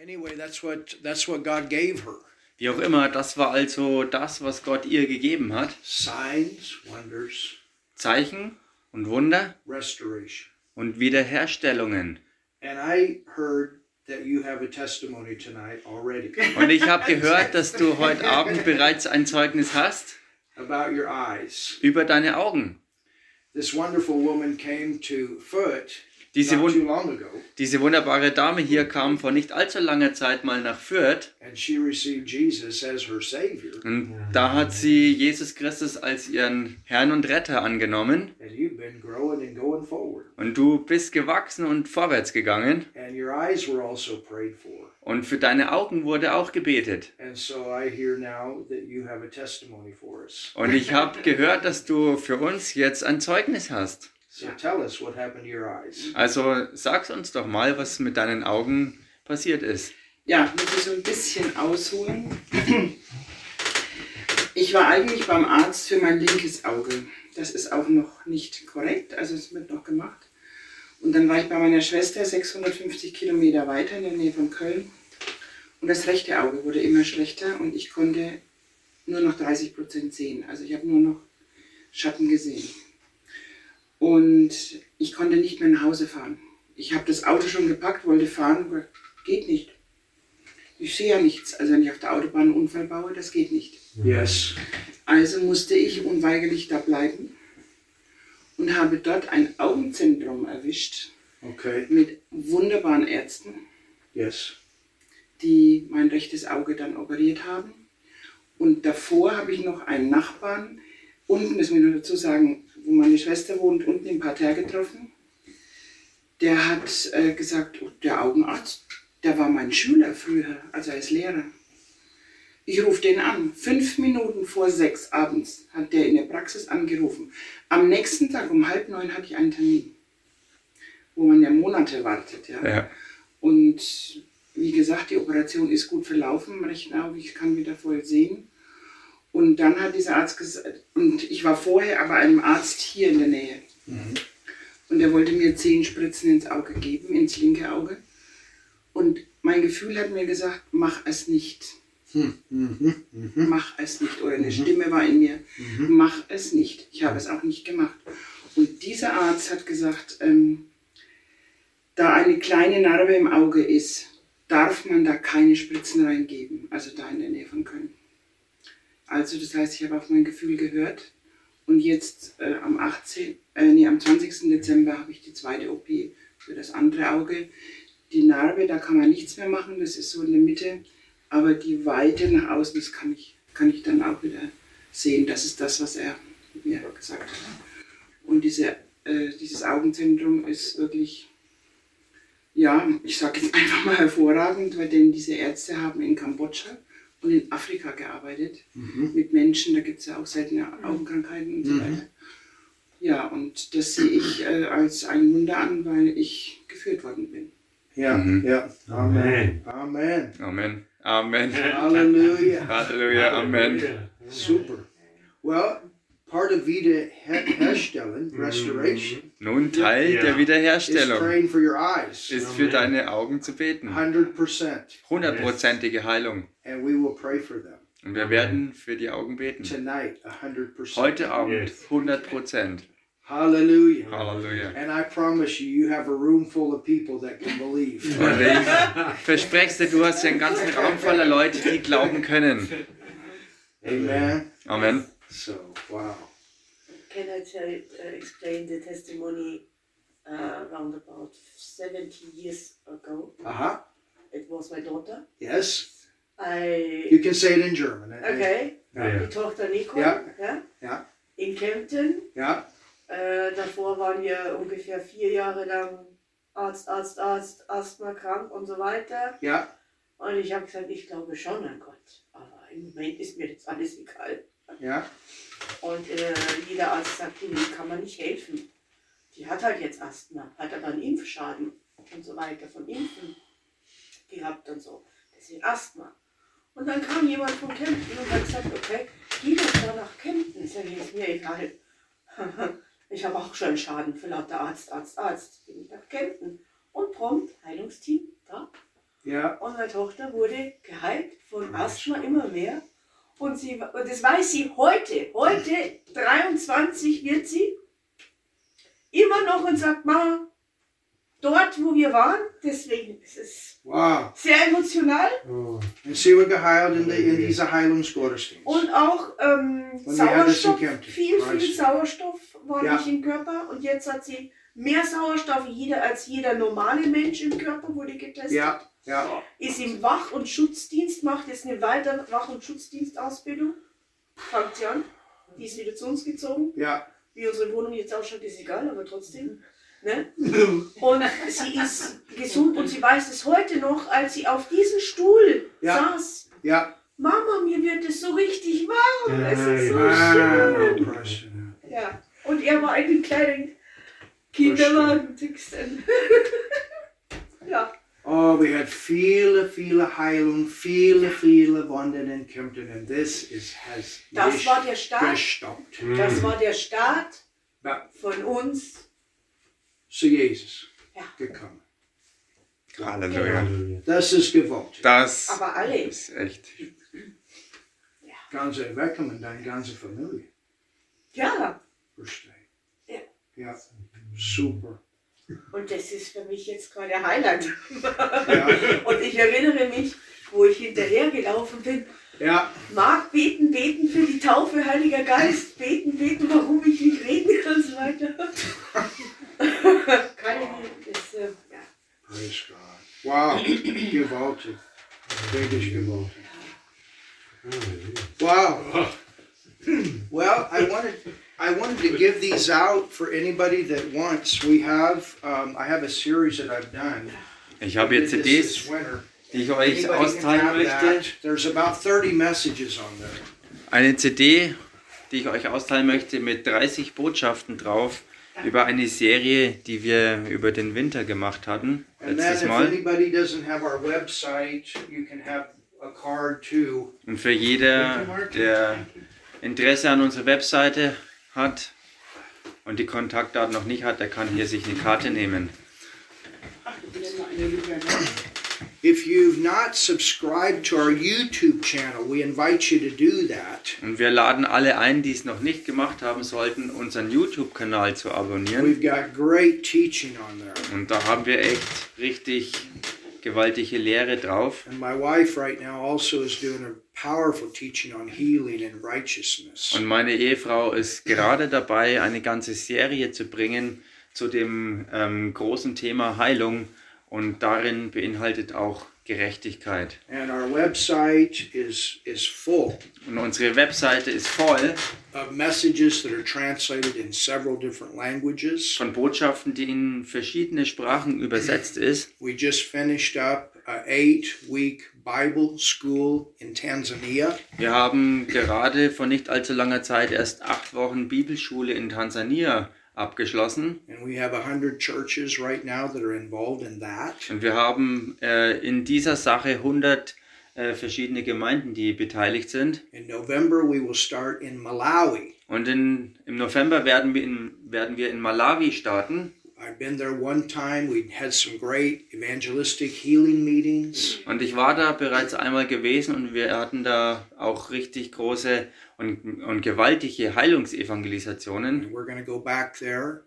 Anyway, that's what that's what God gave her. Wie auch immer, das war also das, was Gott ihr gegeben hat. Signs, wonders, Zeichen und Wunder restoration. und Wiederherstellungen. And I heard that you have a testimony tonight already Und ich habe gehört, dass du heute Abend bereits ein Zeugnis hast about your eyes. über deine Augen. This wonderful woman came to Foot Diese, wun diese wunderbare Dame hier kam vor nicht allzu langer Zeit mal nach Fürth. Und da hat sie Jesus Christus als ihren Herrn und Retter angenommen. Und du bist gewachsen und vorwärts gegangen. Also und für deine Augen wurde auch gebetet. Und ich habe gehört, dass du für uns jetzt ein Zeugnis hast. So tell us what happened to your eyes. Also sag's uns doch mal, was mit deinen Augen passiert ist. Ja, muss ich so ein bisschen ausholen. Ich war eigentlich beim Arzt für mein linkes Auge. Das ist auch noch nicht korrekt, also es wird noch gemacht. Und dann war ich bei meiner Schwester 650 Kilometer weiter in der Nähe von Köln. Und das rechte Auge wurde immer schlechter und ich konnte nur noch 30 Prozent sehen. Also ich habe nur noch Schatten gesehen. Und ich konnte nicht mehr nach Hause fahren. Ich habe das Auto schon gepackt, wollte fahren, aber geht nicht. Ich sehe ja nichts. Also wenn ich auf der Autobahn einen Unfall baue, das geht nicht. Yes. Also musste ich unweigerlich da bleiben und habe dort ein Augenzentrum erwischt Okay. mit wunderbaren Ärzten, Yes. die mein rechtes Auge dann operiert haben. Und davor habe ich noch einen Nachbarn, unten müssen wir nur dazu sagen, wo meine Schwester wohnt, unten im Parterre getroffen. Der hat äh, gesagt, oh, der Augenarzt, der war mein Schüler früher, also ist Lehrer. Ich rufe den an. Fünf Minuten vor sechs abends hat der in der Praxis angerufen. Am nächsten Tag um halb neun hatte ich einen Termin, wo man ja Monate wartet. Ja. Ja. Und wie gesagt, die Operation ist gut verlaufen, rechten Auge, ich kann wieder voll sehen. Und dann hat dieser Arzt gesagt, und ich war vorher aber einem Arzt hier in der Nähe. Und er wollte mir zehn Spritzen ins Auge geben, ins linke Auge. Und mein Gefühl hat mir gesagt, mach es nicht. Mach es nicht. Oder eine Stimme war in mir, mach es nicht. Ich habe es auch nicht gemacht. Und dieser Arzt hat gesagt, ähm, da eine kleine Narbe im Auge ist, darf man da keine Spritzen reingeben, also da in der Nähe von Köln. Also das heißt, ich habe auf mein Gefühl gehört und jetzt äh, am 18, äh, nee, am 20. Dezember habe ich die zweite OP für das andere Auge. Die Narbe, da kann man nichts mehr machen, das ist so in der Mitte, aber die Weite nach außen, das kann ich, kann ich dann auch wieder sehen. Das ist das, was er mir gesagt hat. Und diese, äh, dieses Augenzentrum ist wirklich ja, ich sage jetzt einfach mal hervorragend, weil denn diese Ärzte haben in Kambodscha und in Afrika gearbeitet mit Menschen, da gibt es ja auch seltene Augenkrankheiten und so weiter. Ja, und das sehe ich äh, als ein Wunder an, weil ich geführt worden bin. Yeah. Yeah. Amen. Amen. Amen. Amen. Hallelujah. Halleluja. Amen. Super. Well, part of Wiederherstellen, restoration, Nun Teil Ja. der is Wiederherstellung praying for your eyes. ist für deine Augen zu beten. 100%. Hundertprozentige Heilung. And we will pray for them. Und wir werden für die Augen beten. Tonight, 100%. Heute Abend Yes. 100 Prozent. Hallelujah. Halleluja. And I promise you, you have a room full of people that can believe. Und ich verspreche dir, du hast ja einen ganzen Raum voller Leute, die glauben können. Amen. Amen. So, wow. Can I tell, uh, explain the testimony uh, around about 70 years ago? Uh huh. It was my daughter. Yes. I You can say it in German. okay. Ja. Die Tochter Nico. Ja. ja, Ja. In Kempten. Yeah. Äh, davor waren wir ungefähr vier Jahre lang Arzt, Arzt, Arzt, Asthma krank und so weiter. Yeah. Und ich habe gesagt, ich glaube schon an Gott. Aber im Moment ist mir jetzt alles egal. Yeah. Und äh, jeder Arzt sagt, nee, kann man nicht helfen. Die hat halt jetzt Asthma, hat aber einen Impfschaden und so weiter von Impfen gehabt und so. Deswegen Asthma. Und dann kam jemand von Kempten und hat gesagt, okay, geh doch da nach Kempten. Sag ich, ist mir egal. ich habe auch schon Schaden für lauter Arzt, Arzt, Arzt. Bin ich nach Kempten. Und prompt, Heilungsteam, da. Yeah. Und meine Tochter wurde geheilt von Asthma immer mehr. Und, sie, und das weiß sie heute. Heute, 23 wird sie immer noch und sagt, Mama, dort, wo wir waren, deswegen ist es Wow. sehr emotional. Oh, Und sie wird geheilt in, die, in dieser Heilungsgottesdienst. Und auch ähm, Und Sauerstoff, viel, viel. Sauerstoff war Ja. nicht im Körper. Und jetzt hat sie mehr Sauerstoff jeder, als jeder normale Mensch im Körper, wurde getestet. Ja, ja. Ist im Wach- und Schutzdienst, macht jetzt eine weitere Wach- und Schutzdienstausbildung. Fangt sie an. Die ist wieder zu uns gezogen. Ja. Wie unsere Wohnung jetzt ausschaut, ist egal, aber trotzdem. Ne? Und sie ist gesund und sie weiß es heute noch, als sie auf diesem Stuhl Ja. saß. Ja. Mama, mir wird es so richtig warm. Es ist so Ah, schön. Ja. Und er war in den kleinen Kinderwagen. Ja. Oh, we had viele, viele Heilung, viele, viele Wunder in Kempten. And this is, has Das war der Start. gestoppt. Das war der Start Ja. von uns. Zu Jesus Ja. gekommen. Halleluja. Halleluja. Das ist gewollt. Das Aber alle. ist echt. Ganze Weckham und deine ganze Familie. Ja. Verstehe. Ja. Ja. Super. Und das ist für mich jetzt gerade Highlight. Ja. Und ich erinnere mich, wo ich hinterhergelaufen bin. Ja. Mag beten, beten für die Taufe, Heiliger Geist. Beten, beten, warum ich nicht reden kann und so weiter. Keine, das, äh, ja. Praise God. Wow. gewaltig. Wirklich gewaltig. Wow. Well, I wanted I wanted to give these out for anybody that wants. We have um, I have a series that I've done. Ich habe jetzt CDs. Die ich euch austeilen möchte. There's about 30 messages on there. Eine CD, die ich euch austeilen möchte, mit 30 Botschaften drauf über eine Serie, die wir über den Winter gemacht hatten, letztes if Mal. anybody doesn't have our website, you can have a card too. Und für jeder, der Interesse an unserer Webseite hat und die Kontaktdaten noch nicht hat, der kann hier sich eine Karte nehmen. Und wir laden alle ein, die es noch nicht gemacht haben sollten, unseren YouTube-Kanal zu abonnieren. We've got great teaching on there. Und da haben wir echt richtig gewaltige Lehre drauf. And my wife right now also is doing a powerful teaching on healing and righteousness. Und meine Ehefrau ist gerade dabei, eine ganze Serie zu bringen zu dem ähm, großen Thema Heilung. Und darin beinhaltet auch Gerechtigkeit. And our website is is full Und unsere Webseite ist voll of messages that are translated in several different languages. von Botschaften, die in verschiedene Sprachen übersetzt ist. We just finished up a eight-week Bible school in Tanzania. Wir haben gerade vor nicht allzu langer Zeit erst acht Wochen Bibelschule in Tansania abgeschlossen. And we have a hundred churches right now that are involved in that. Und wir haben äh, in dieser Sache 100 äh, verschiedene Gemeinden, die beteiligt sind. In November, we will start in Malawi. Und in, im November werden wir, in, werden wir in Malawi starten. I've been there one time. We had some great evangelistic healing meetings. Und ich war da bereits einmal gewesen und wir hatten da auch richtig große und, und gewaltige Heilungsevangelisationen. And we're going to go back there.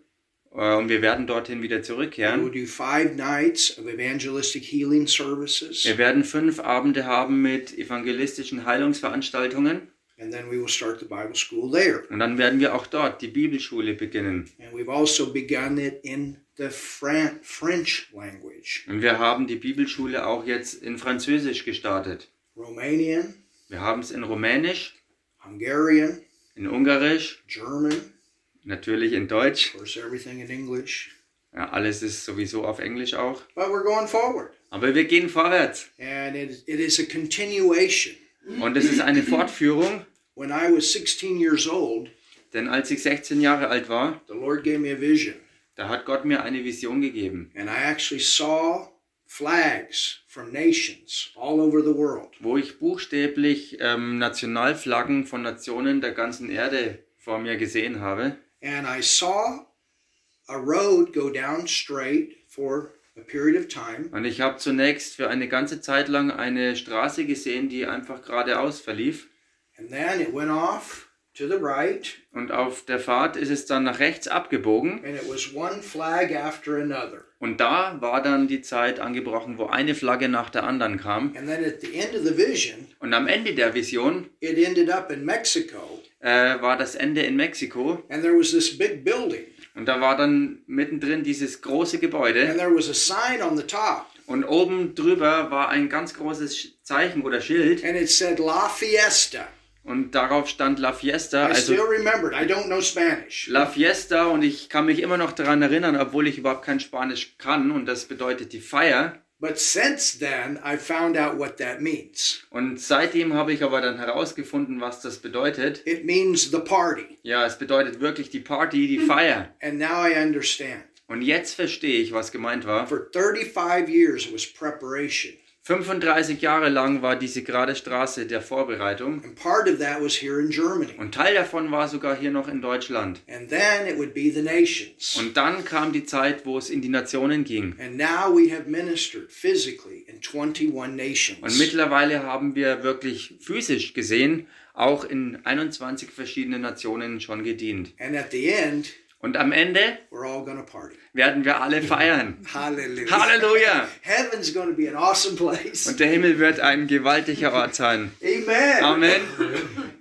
Äh, Und wir werden dorthin wieder zurückkehren. do five nights of evangelistic healing services. Wir werden fünf Abende haben mit evangelistischen Heilungsveranstaltungen. And then we will start the Bible school there. Und dann werden wir auch dort die Bibelschule beginnen. And we've also begun it in the Fran- French language. Und wir haben die Bibelschule auch jetzt in Französisch gestartet. Romanian, Wir haben es in Rumänisch, Hungarian, in Ungarisch, German, natürlich in Deutsch. of course, everything in English. Ja, alles ist sowieso auf Englisch auch. But we're going forward. Aber wir gehen vorwärts. And it, it is a continuation. Und es ist eine Fortführung, When I was 16 years old, denn als ich 16 Jahre alt war, the Lord gave me a vision. da hat Gott mir eine Vision gegeben, And I actually saw flags from nations all over the world. wo ich buchstäblich ähm, Nationalflaggen von Nationen der ganzen Erde vor mir gesehen habe. And I saw a road go down straight for a period of time, Und ich habe zunächst für eine ganze Zeit lang eine Straße gesehen, die einfach geradeaus verlief. and then it went off to the right, Und auf der Fahrt ist es dann nach rechts abgebogen. and it was one flag after another. Und da war dann die Zeit angebrochen, wo eine Flagge nach der anderen kam. And then at the end of the vision, Und am Ende der Vision it ended up in Mexico, äh, war das Ende in Mexiko. and there was this big building, Und da war dann mittendrin dieses große Gebäude. and there was a sign on the top, Und oben drüber war ein ganz großes Zeichen oder Schild. and it said La Fiesta. Und darauf stand La Fiesta. I still Also remember it. I don't know Spanish. La Fiesta. Und ich kann mich immer noch daran erinnern, obwohl ich überhaupt kein Spanisch kann. Und das bedeutet die Feier. But since then, I found out what that means. Und seitdem habe ich aber dann herausgefunden, was das bedeutet. It means the party. Ja, es bedeutet wirklich die Party, die Feier. And now I understand. Und jetzt verstehe ich, was gemeint war. For 35 years, it was preparation. 35 Jahre lang war diese gerade Straße der Vorbereitung. And part of that was here in Germany. Und Teil davon war sogar hier noch in Deutschland. And then it would be the nations. Und dann kam die Zeit, wo es in die Nationen ging. And now we have ministered physically in 21 Und nations. mittlerweile haben wir wirklich physisch gesehen auch in 21 verschiedenen Nationen schon gedient. And at the end, Und am Ende we're all going to party. werden wir alle feiern. Hallelujah. Halleluja! Heaven's going to be an awesome place. Und der Himmel wird ein gewaltiger Ort sein. Amen. Amen.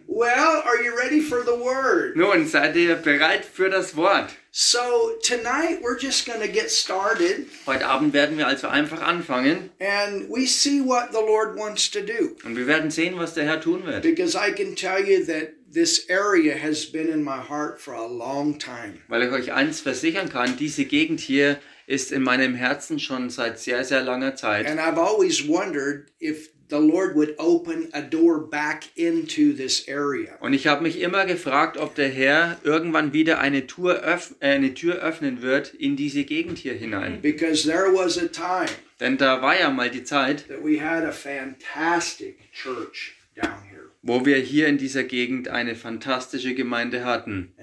Well, are you ready for the word? Nun, seid ihr bereit für das Wort? So, tonight we're just going to get started Heute Abend werden wir also einfach anfangen and we see what the Lord wants to do. und wir werden sehen, was der Herr tun wird. Because I can tell you that this area has been in my heart for a long time. Weil ich euch eins versichern kann, diese Gegend hier ist in meinem Herzen schon seit sehr, sehr langer Zeit. And I've always wondered if the Lord would open a door back into this area. Und ich habe mich immer gefragt, ob der Herr irgendwann wieder eine Tür, äh, eine Tür öffnen wird in diese Gegend hier hinein. Because there was a time Denn da war ja mal die Zeit, that we had a fantastic church down here. Wo wir hier in dieser Gegend eine fantastische Gemeinde hatten.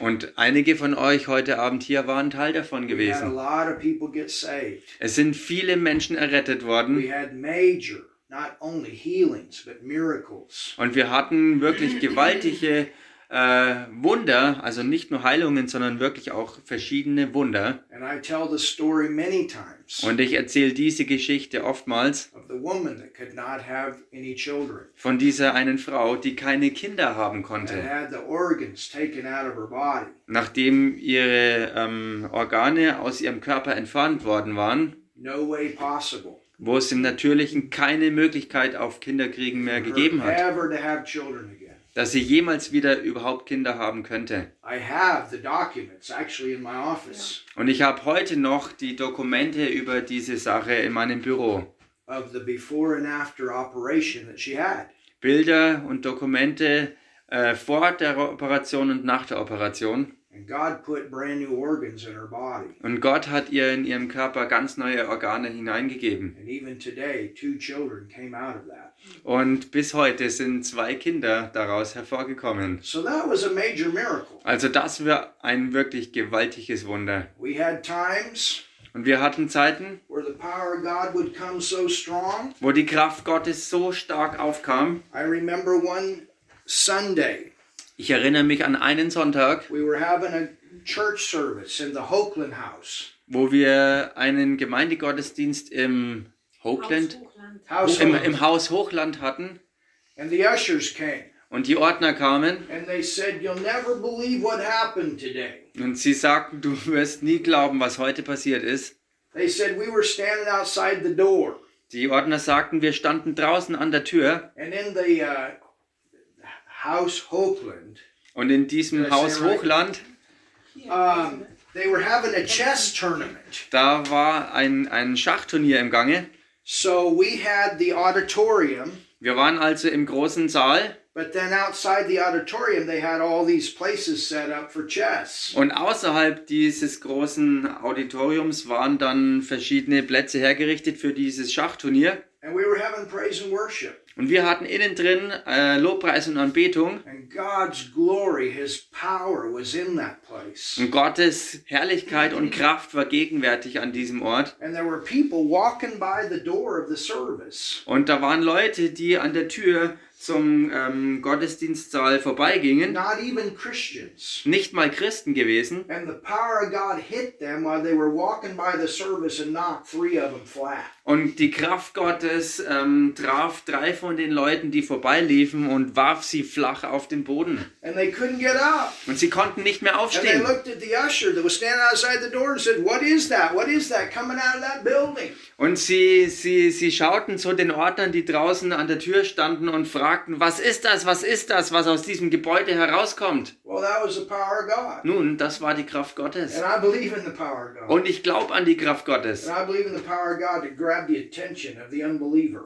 Und einige von euch heute Abend hier waren Teil davon We had a gewesen. Es sind viele Menschen errettet worden. had major, not only healings, but miracles. Und wir hatten wirklich gewaltige äh, Wunder, also nicht nur Heilungen, sondern wirklich auch verschiedene Wunder. And I tell the story many times Und ich erzähle diese Geschichte oftmals von dieser einen Frau, die keine Kinder haben konnte, nachdem ihre ähm, Organe aus ihrem Körper entfernt worden waren, wo es im Natürlichen keine Möglichkeit auf Kinderkriegen mehr gegeben hat, dass sie jemals wieder überhaupt Kinder haben könnte. I have the documents actually in my office Und ich habe heute noch die Dokumente über diese Sache in meinem Büro. of the before and after operation that she had. Bilder und Dokumente äh, vor der Operation und nach der Operation. And God put brand new organs in her body. Und Gott hat ihr in ihrem Körper ganz neue Organe hineingegeben. And even today, two children came out of that. Und bis heute sind zwei Kinder daraus hervorgekommen. So that was a major miracle. Also das war ein wirklich gewaltiges Wunder. We had times Und wir hatten Zeiten, where the power of God would come so strong. wo die Kraft Gottes so stark aufkam. I remember one Sunday, Ich erinnere mich an einen Sonntag, we were having a church service in the Hokeland House. wo wir einen Gemeindegottesdienst im Hochland, Hochland. House im, im Haus Hochland hatten. and the ushers came Und die Ordner kamen and they said, You'll never believe what happened today. und sie sagten, du wirst nie glauben, was heute passiert ist. They said, We were standing outside the door, Die Ordner sagten, wir standen draußen an der Tür and in the uh, house Hokeland, und in diesem Haus? Hochland, um, they were having a chess tournament. da war ein, ein Schachturnier im Gange. So we had the auditorium, Wir waren also im großen Saal but then outside the auditorium, they had all these places set up for chess. und außerhalb dieses großen Auditoriums waren dann verschiedene Plätze hergerichtet für dieses Schachturnier. And we were having praise and worship. Und wir hatten innen drin äh, Lobpreis und Anbetung. And God's glory, His power was in that place. Und Gottes Herrlichkeit und Kraft war gegenwärtig an diesem Ort. And there were people walking by the door of the service. Und da waren Leute, die an der Tür zum ähm, Gottesdienstsaal vorbeigingen. Not even Christians. Nicht mal Christen gewesen. Und die Kraft Gottes ähm, traf drei von den Leuten, die vorbeiliefen und warf sie flach auf den Boden. And they couldn't get up. Und sie konnten nicht mehr aufstehen. Und sie, sie, sie schauten zu den Ordnern, die draußen an der Tür standen und fragten, was ist das, was ist das, was aus diesem Gebäude herauskommt? Well, that was the power of God. Nun, das war die Kraft Gottes. And I believe in the power of God. Und ich glaube an die Kraft Gottes.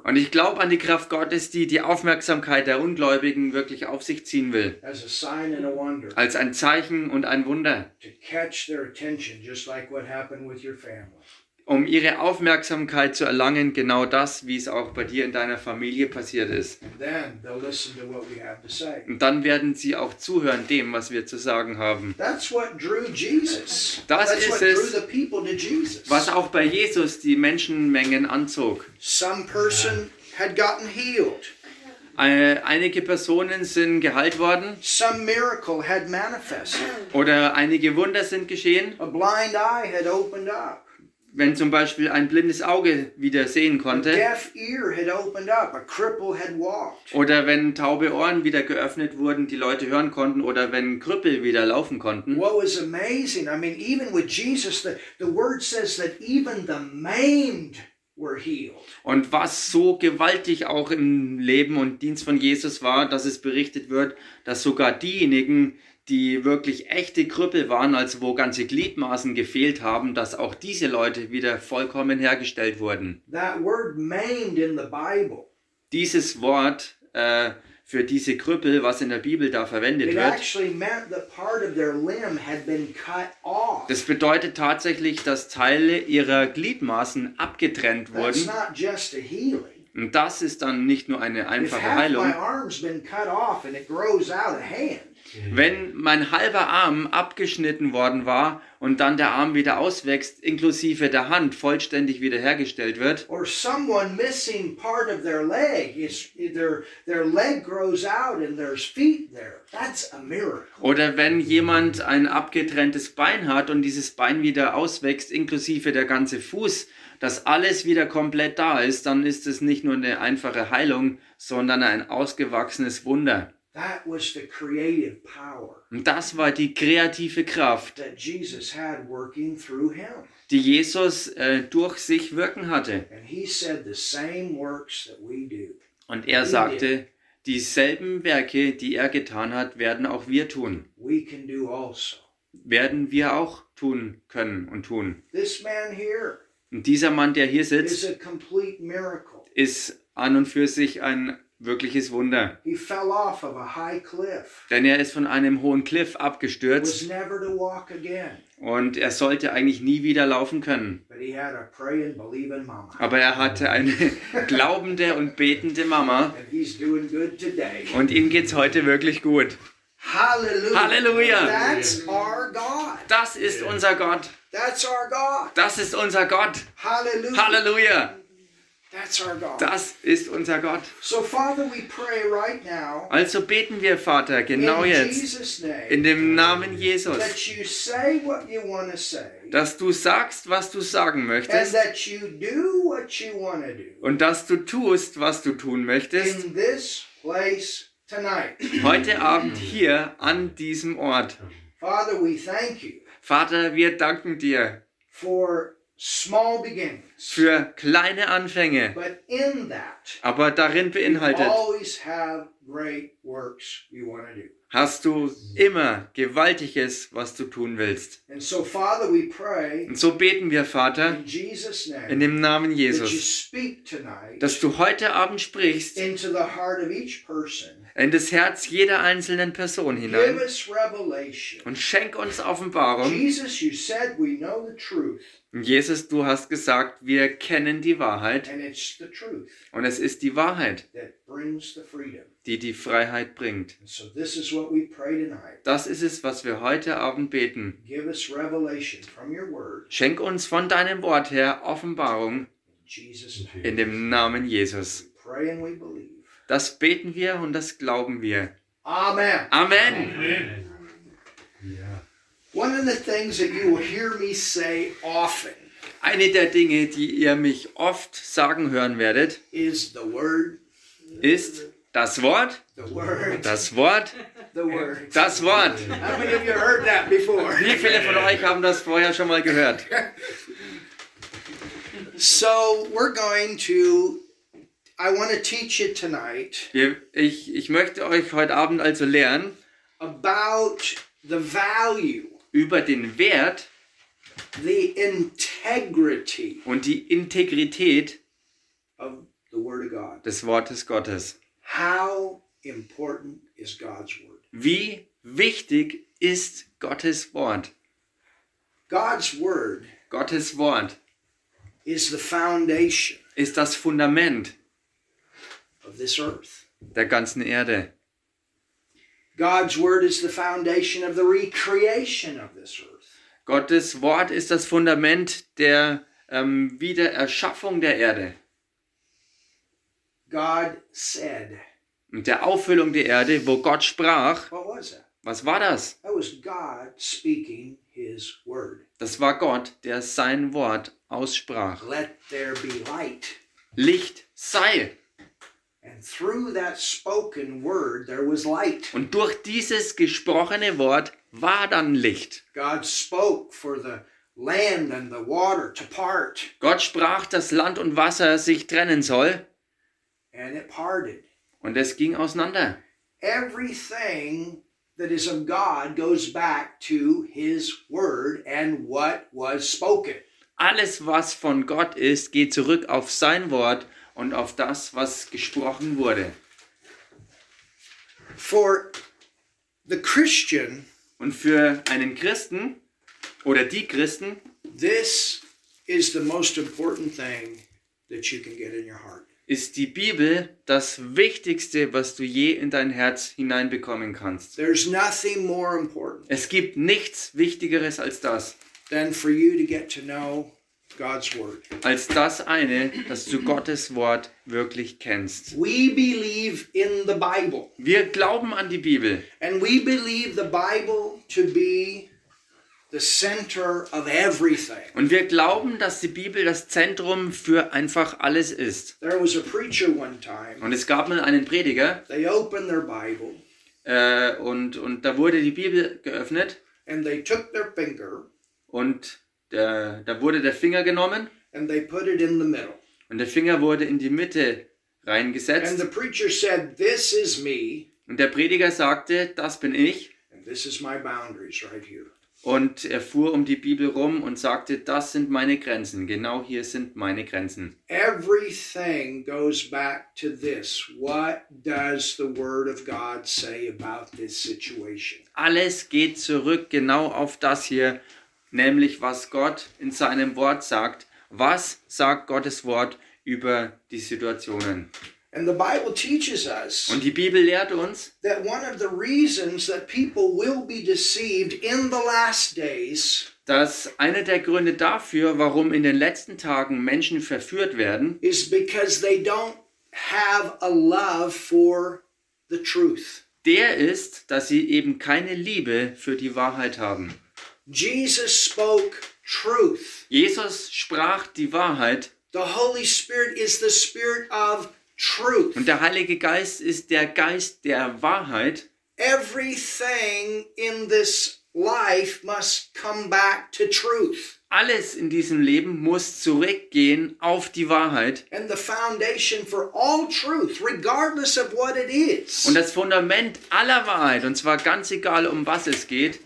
Und ich glaube an die Kraft Gottes, die die Aufmerksamkeit der Ungläubigen wirklich auf sich ziehen will. as a sign and a wonder Als ein Zeichen und ein Wunder. Um ihre Aufmerksamkeit zu erlangen, genau das, wie es auch bei dir in deiner Familie passiert ist. Und dann werden sie auch zuhören dem, was wir zu sagen haben. Das ist es. Was auch bei Jesus die Menschenmengen anzog. Einige Personen sind geheilt worden Some miracle had manifested. oder einige Wunder sind geschehen. A blind eye had opened up. Wenn zum Beispiel ein blindes Auge wieder sehen konnte oder wenn taube Ohren wieder geöffnet wurden, die Leute hören konnten oder wenn Krüppel wieder laufen konnten. What was amazing, I mean, even with Jesus, the, the word says that even the maimed were healed. Und was so gewaltig auch im Leben und Dienst von Jesus war, dass es berichtet wird, dass sogar diejenigen, die wirklich echte Krüppel waren, also wo ganze Gliedmaßen gefehlt haben, dass auch diese Leute wieder vollkommen hergestellt wurden. That word maimed in the Bible, Dieses Wort äh, für diese Krüppel, was in der Bibel da verwendet wird, actually meant that part of their limb had been cut off. das bedeutet tatsächlich, dass Teile ihrer Gliedmaßen abgetrennt wurden. not just a healing. Und das ist dann nicht nur eine einfache Heilung. Hand, Wenn mein halber Arm abgeschnitten worden war und dann der Arm wieder auswächst, inklusive der Hand vollständig wiederhergestellt wird, or someone missing part of their leg, is their their leg grows out and there's feet there. That's a miracle. oder wenn jemand ein abgetrenntes Bein hat und dieses Bein wieder auswächst, inklusive der ganze Fuß, dass alles wieder komplett da ist, dann ist es nicht nur eine einfache Heilung, sondern ein ausgewachsenes Wunder. That was the creative power Und das war die kreative Kraft, that Jesus had working through him. die Jesus äh, durch sich wirken hatte. And he said the same works that we do. Und er sagte, dieselben Werke, die er getan hat, werden auch wir tun. We can do also. Werden wir auch tun können und tun. This man here Und dieser Mann, der hier is sitzt, a complete miracle. ist an und für sich ein wirkliches Wunder. He fell off of a high cliff. Denn er ist von einem hohen Cliff abgestürzt und er sollte eigentlich nie wieder laufen können. But he had a praying, believing mama. Aber er hatte eine glaubende und betende Mama And he's doing good today. und ihm geht's heute wirklich gut. Halleluja. That's our God. Das ist unser Gott. That's our God. Das ist unser Gott. Hallelujah. Halleluja. That's our God. Das ist unser Gott. So, Father, we pray right now Also beten wir, Vater, genau in jetzt, Jesus' name in dem Namen Jesus, that you say what you want to say dass du sagst, was du sagen möchtest that you do what you want to do und dass du tust, was du tun möchtest, in this place tonight. heute Abend hier an diesem Ort. Father, we thank you Vater, wir danken dir for für kleine Anfänge, but in that, aber darin beinhaltet always have great works you want to do. hast du immer Gewaltiges, was du tun willst. And so, Father, we pray Und so beten wir, Vater, in Jesus' in name dem Namen Jesus, dass du heute Abend sprichst into the heart of each person. in das Herz jeder einzelnen Person hinein und schenk uns Offenbarung. Jesus, you said we know the truth, Jesus, du hast gesagt, wir kennen die Wahrheit and it's the truth und es ist die Wahrheit, that brings the freedom. die die Freiheit bringt. And so this is what we pray tonight. Das ist es, was wir heute Abend beten. Give us revelation from your word. Schenk uns von deinem Wort her Offenbarung In Jesus' name. in dem Namen Jesus. We pray and we believe. Das beten wir und das glauben wir. Amen. Amen. One of the things that you will hear me say often Eine der Dinge, die ihr mich oft sagen hören werdet, is the word, ist das Wort, the word, das Wort, the word. das Wort. Wie viele von euch haben das vorher schon mal gehört? So we're going to, I want to teach you tonight ich, ich möchte euch heute Abend also lernen about the value, über den Wert the integrity und die Integrität of the Word of God. des Wortes Gottes. How important is God's Word? Wie wichtig ist Gottes Wort? God's Word Gottes Wort is the foundation ist das Fundament of this earth. der ganzen Erde. God's Word is the foundation of the recreation of this earth. Gottes Wort ist das Fundament der ähm, Wiedererschaffung der Erde God said, und der Auffüllung der Erde, wo Gott sprach. what was that? Was war das? That was God speaking His Word. Das war Gott, der sein Wort aussprach. Let there be light. Licht sei. Und durch dieses gesprochene Wort war dann Licht. God spoke for the land and the water to part, Gott sprach, dass Land und Wasser sich trennen soll and it parted. und es ging auseinander. Everything that is of God goes back to His word and what was spoken. Alles, was von Gott ist, geht zurück auf sein Wort und auf das, was gesprochen wurde. For the Christian, Und für einen Christen oder die Christen this is the most important thing that you can get in your heart. ist die Bibel das Wichtigste, was du je in dein Herz hineinbekommen kannst. There's nothing more important Es gibt nichts Wichtigeres als das, than for you to get to know. Als das eine, dass du Gottes Wort wirklich kennst. We believe in the Bible, Wir glauben an die Bibel. And we believe the Bible to be the center of everything. und wir glauben, dass die Bibel das Zentrum für einfach alles ist. There was a preacher one time, Und es gab mal einen Prediger they opened their Bible. äh, und, und da wurde die Bibel geöffnet. And they took their finger. Und der, da wurde der Finger genommen and they put it in the middle. und der Finger wurde in die Mitte And reingesetzt the preacher said, This is me, und der Prediger sagte, das bin ich and this is my boundaries right here. und er fuhr um die Bibel rum und sagte, das sind meine Grenzen, genau hier sind meine Grenzen. Everything goes back to this. What does the Word of God say about this situation? Alles geht zurück genau auf das hier, nämlich was Gott in seinem Wort sagt. Was sagt Gottes Wort über die Situationen? And the Bible teaches us Und die Bibel lehrt uns, that one of the reasons that people will be deceived in the last days dass einer der Gründe dafür, warum in den letzten Tagen Menschen verführt werden, is because they don't have a love for the truth. der ist, dass sie eben keine Liebe für die Wahrheit haben. Jesus spoke truth. Jesus sprach die Wahrheit The Holy Spirit is the spirit of truth. und der Heilige Geist ist der Geist der Wahrheit. Everything in this life must come back to truth. Alles in diesem Leben muss zurückgehen auf die Wahrheit. And the foundation for all truth, regardless of what it is. Und das Fundament aller Wahrheit, und zwar ganz egal, um was es geht,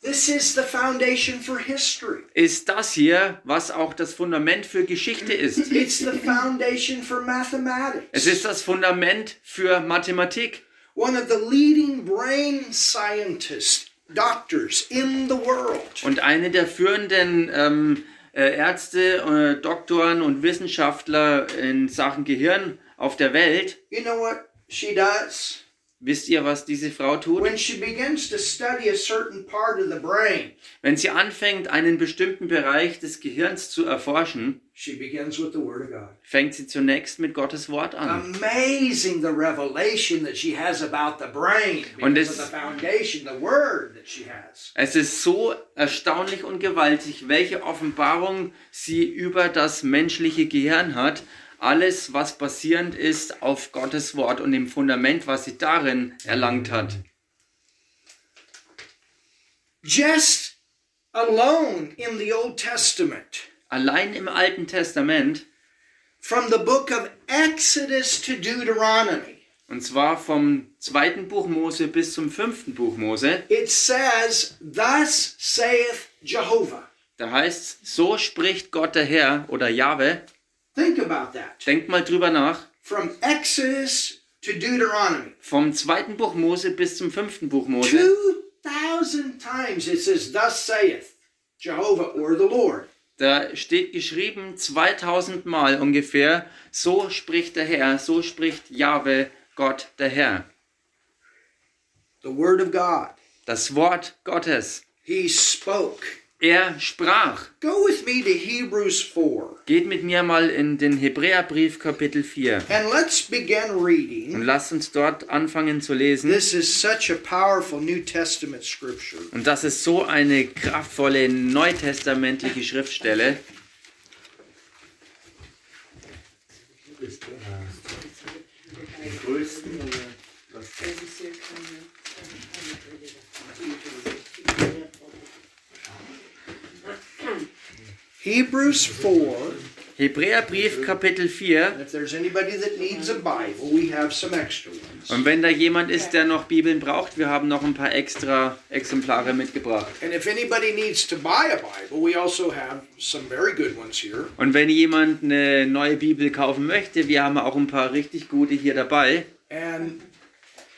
This is the foundation for history. ist das hier, was auch das Fundament für Geschichte ist. It's the foundation for mathematics. Es ist das Fundament für Mathematik. One of the leading brain scientists, doctors in the world, Und eine der führenden ähm, äh, Ärzte, äh, Doktoren und Wissenschaftler in Sachen Gehirn auf der Welt. You know what she does? Wisst ihr, was diese Frau tut? When she begins to study a certain part of the brain, Wenn sie anfängt, einen bestimmten Bereich des Gehirns zu erforschen, she begins with the Word of God. fängt sie zunächst mit Gottes Wort an. Amazing the revelation that she has about the brain Und es- of the foundation, the Word that she has. Es ist so erstaunlich und gewaltig, welche Offenbarung sie über das menschliche Gehirn hat. Alles, was basierend ist auf Gottes Wort und dem Fundament, was sie darin erlangt hat. Just alone in the Old Testament, Allein im Alten Testament, from the book of Exodus to Deuteronomy, und zwar vom zweiten Buch Mose bis zum fünften Buch Mose, it says, Thus saith Jehovah. da heißt so spricht Gott der Herr oder Jahwe. Think about that. Denkt mal drüber nach. From Exodus to Deuteronomy. Vom zweiten Buch Mose bis zum fünften Buch Mose. 2,000 times it says, Thus saith Jehovah or the Lord. Da steht geschrieben 2000 Mal ungefähr, so spricht der Herr, so spricht Jahwe, Gott der Herr. The Word of God. Das Wort Gottes. He spoke. Er sprach. Go with me to Hebrews 4 Geht mit mir mal in den Hebräerbrief Kapitel 4 and let's begin und reading. lasst uns dort anfangen zu lesen. This is such a powerful New Testament scripture. Und das ist so eine kraftvolle neutestamentliche Schriftstelle. Hebrews 4. Hebräerbrief Kapitel 4. And if there's anybody that needs a Bible, we have some extra ones. Und wenn da jemand ist, der noch Bibeln braucht, wir haben noch ein paar extra Exemplare mitgebracht. And if anybody needs to buy a Bible, we also have some very good ones here. Und wenn jemand eine neue Bibel kaufen möchte, wir haben auch ein paar richtig gute hier dabei. And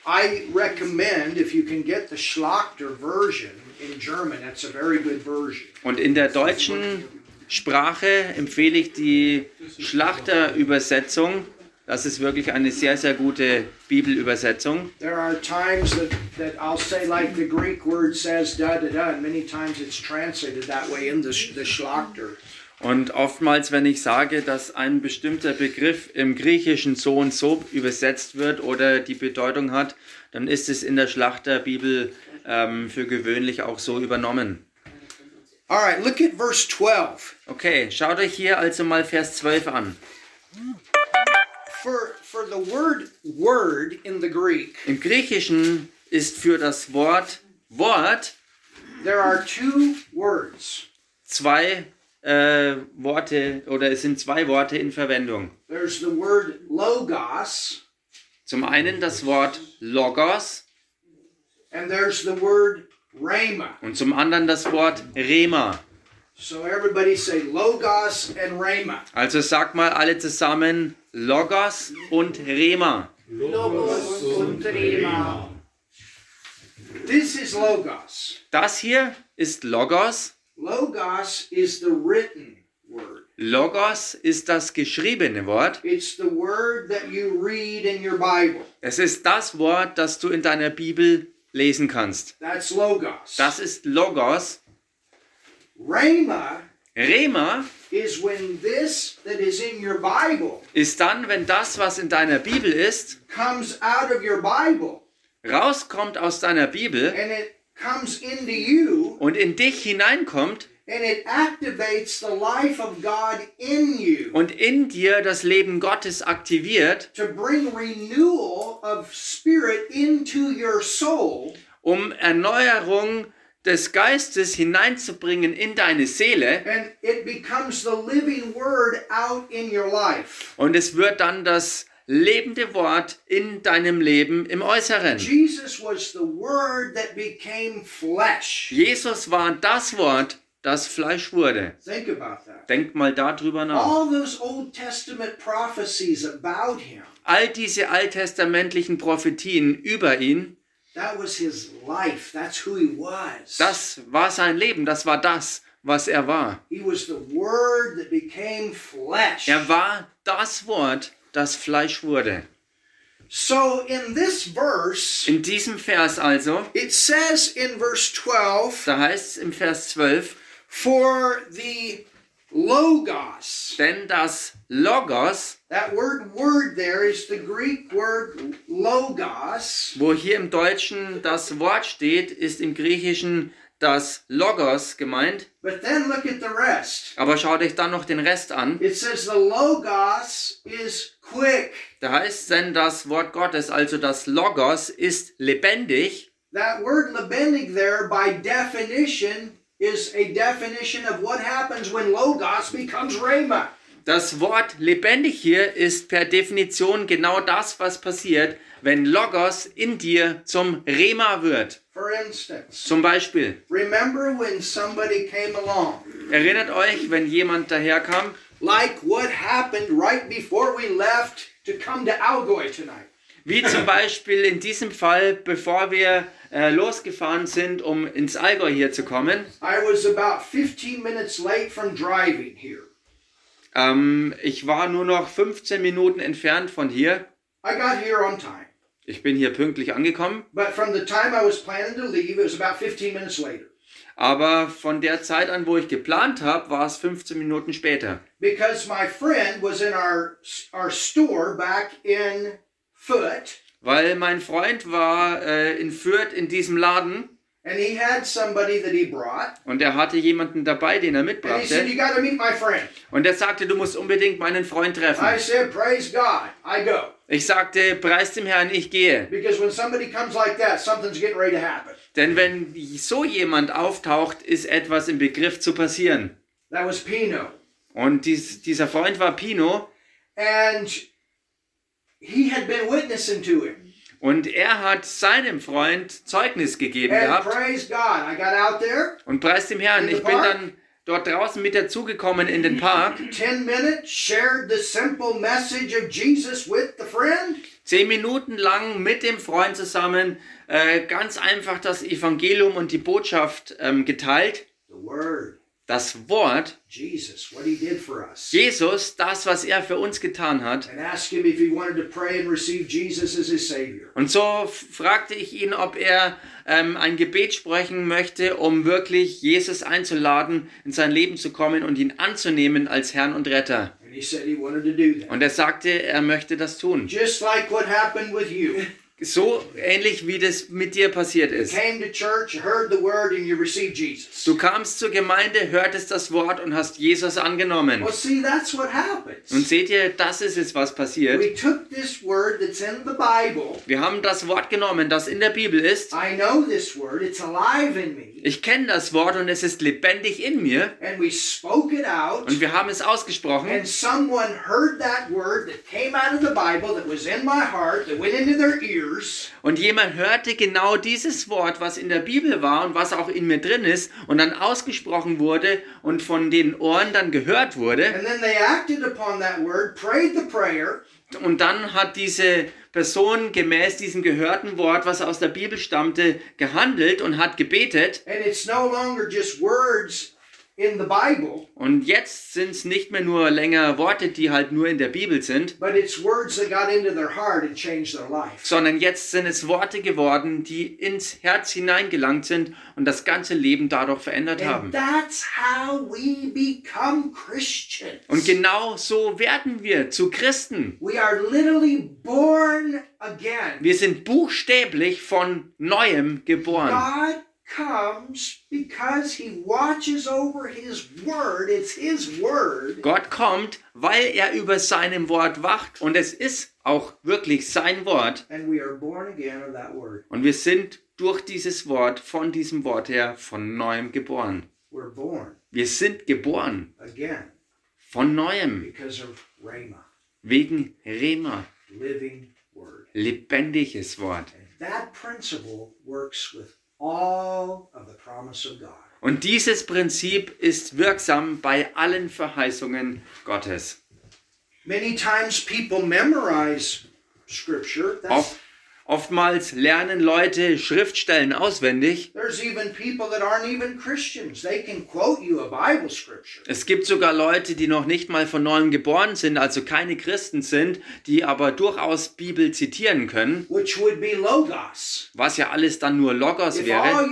I recommend if you can get the Schlachter version in German, that's a very good version. Und in der deutschen Sprache empfehle ich die Schlachterübersetzung. Das ist wirklich eine sehr, sehr gute Bibelübersetzung. There are times that, that I'll say like the Greek word says da da da, and many times it's translated that way in the, the Schlachter. Und oftmals, wenn ich sage, dass ein bestimmter Begriff im Griechischen so und so übersetzt wird oder die Bedeutung hat, dann ist es in der Schlachterbibel ähm, für gewöhnlich auch so übernommen. All right, look at verse 12. Okay, schaut euch hier also mal Vers 12 an. For, for the word word in the Greek, Im Griechischen ist für das Wort Wort there are two words. zwei äh, Worte oder es sind zwei Worte in Verwendung. There's the word logos, Zum einen das Wort Logos and there's the word rhema. und zum anderen das Wort Rema. So everybody say logos and rhema. Also sagt mal alle zusammen Logos und Rema. Logos und Rema. This is logos. Das hier ist Logos. Logos is the written word. Logos ist das geschriebene Wort. It's the word that you read in your Bible. Es ist das Wort, das du in deiner Bibel lesen kannst. That's logos. Das ist Logos. Rhema Rema is when this that is in your Bible ist dann, wenn das, was in deiner Bibel ist, comes out of your Bible rauskommt aus deiner Bibel and it comes into you und in dich hineinkommt and it activates the life of God in you und in dir das Leben Gottes aktiviert, to bring renewal of spirit into your soul um Erneuerung des Geistes hineinzubringen in deine Seele. and it becomes the living word out in your life. Und es wird dann das lebende Wort in deinem Leben im Äußeren. Jesus was the word that became flesh. Jesus war das Wort, das Fleisch wurde. Think about that. Denk mal darüber nach. All those Old Testament prophecies about him, All diese alttestamentlichen Prophetien über ihn, that was his life. That's who he was. das war sein Leben, das war das, was er war. He was the Word that became flesh. Er war das Wort, das Fleisch wurde. So in this verse, In diesem Vers also, it says in verse 12, da heißt es im Vers 12, for the Logos. denn das Logos, That word word there is the Greek word logos. wo hier im Deutschen das Wort steht, ist im Griechischen das Logos gemeint. But then look at the rest. Aber schaut euch dann noch den Rest an. It says the logos is quick. Da heißt denn das Wort Gottes, also das Logos, ist lebendig. That word lebendig there, by definition, is a definition of what happens when logos becomes rhema. Das Wort lebendig hier ist per Definition genau das, was passiert, wenn Logos in dir zum Rema wird. For instance, Zum Beispiel, remember when somebody came along, erinnert euch, wenn jemand daherkam, like what happened right before we left to come to Algoy tonight. Wie zum Beispiel in diesem Fall, bevor wir äh, losgefahren sind, um ins Allgäu hier zu kommen. I was about 15 minutes late from driving here. Ähm, ich war nur noch 15 Minuten entfernt von hier. I got here on time. Ich bin hier pünktlich angekommen, But from the time I was planning to leave, it was about 15 minutes later. aber von der Zeit an, wo ich geplant habe, war es 15 Minuten später. Because my friend was in our, our store back in Foot, Weil mein Freund war äh, in Fürth in diesem Laden and he had somebody that he brought. und er hatte jemanden dabei, den er And he said, mitbrachte. You got to meet my friend. Und er sagte, du musst unbedingt meinen Freund treffen. I said, Praise God. I go. Ich sagte, preis dem Herrn, ich gehe. Because when somebody comes like that, something's getting ready to happen. Denn wenn so jemand auftaucht, ist etwas im Begriff zu passieren. That was Pino. Und dies, dieser Freund war Pino And he had been witnessing to him. und er hat seinem Freund Zeugnis gegeben And gehabt. praise God. I got out there. Und preis dem Herrn, ich bin dann dort draußen mit dazugekommen in den Park. 10 minutes, shared the simple message of Jesus with the friend. Zehn Minuten lang mit dem Freund zusammen äh, ganz einfach das Evangelium und die Botschaft ähm, geteilt. The Word, Das Wort, Jesus, what He did for us. Jesus, das, was er für uns getan hat. Und so fragte ich ihn, ob er ähm, ein Gebet sprechen möchte, um wirklich Jesus einzuladen, in sein Leben zu kommen und ihn anzunehmen als Herrn und Retter. And He said He wanted to do that. Und er sagte, er möchte das tun. Just like what happened with you. So ähnlich wie das mit dir passiert ist. Du kamst zur Gemeinde, hörtest das Wort und hast Jesus angenommen. Und seht ihr, das ist es, was passiert. We took this Word that's in the Bible. Wir haben das Wort genommen, das in der Bibel ist. I know this Word, it's alive in me. Ich kenne das Wort und es ist lebendig in mir. And we spoke it out. Und wir haben es ausgesprochen. And someone heard that word that came out of the Bible that was in my heart, that went into their ears. Und jemand hörte genau dieses Wort, was in der Bibel war und was auch in mir drin ist und dann ausgesprochen wurde und von den Ohren dann gehört wurde. And then they acted upon that word, prayed the prayer, Und dann hat diese Person gemäß diesem gehörten Wort, was aus der Bibel stammte, gehandelt und hat gebetet. and it's no longer just words in the Bible, Und jetzt sind es nicht mehr nur länger Worte, die halt nur in der Bibel sind, but it's words that got into their heart and changed their life. sondern jetzt sind es Worte geworden, die ins Herz hineingelangt sind und das ganze Leben dadurch verändert And haben. that's how we become Christians. Und genau so werden wir zu Christen. we are literally born again. Wir sind buchstäblich von neuem geboren. God comes because he watches over his word. It's his word. Gott kommt, weil er über seinem Wort wacht und es ist auch wirklich sein Wort. And we are born again of that word. Und wir sind durch dieses Wort, von diesem Wort her, von neuem geboren. We're born Wir sind geboren again von neuem, because of Rhema, wegen Rema, lebendiges Wort. And that principle works with all of the promise of God. Und dieses Prinzip ist wirksam bei allen Verheißungen Gottes. Many times people memorize scripture. That's, Oftmals lernen Leute Schriftstellen auswendig. Es gibt sogar Leute, die noch nicht mal von neuem geboren sind, also keine Christen sind, die aber durchaus Bibel zitieren können, which would be logos. was ja alles dann nur Logos wäre.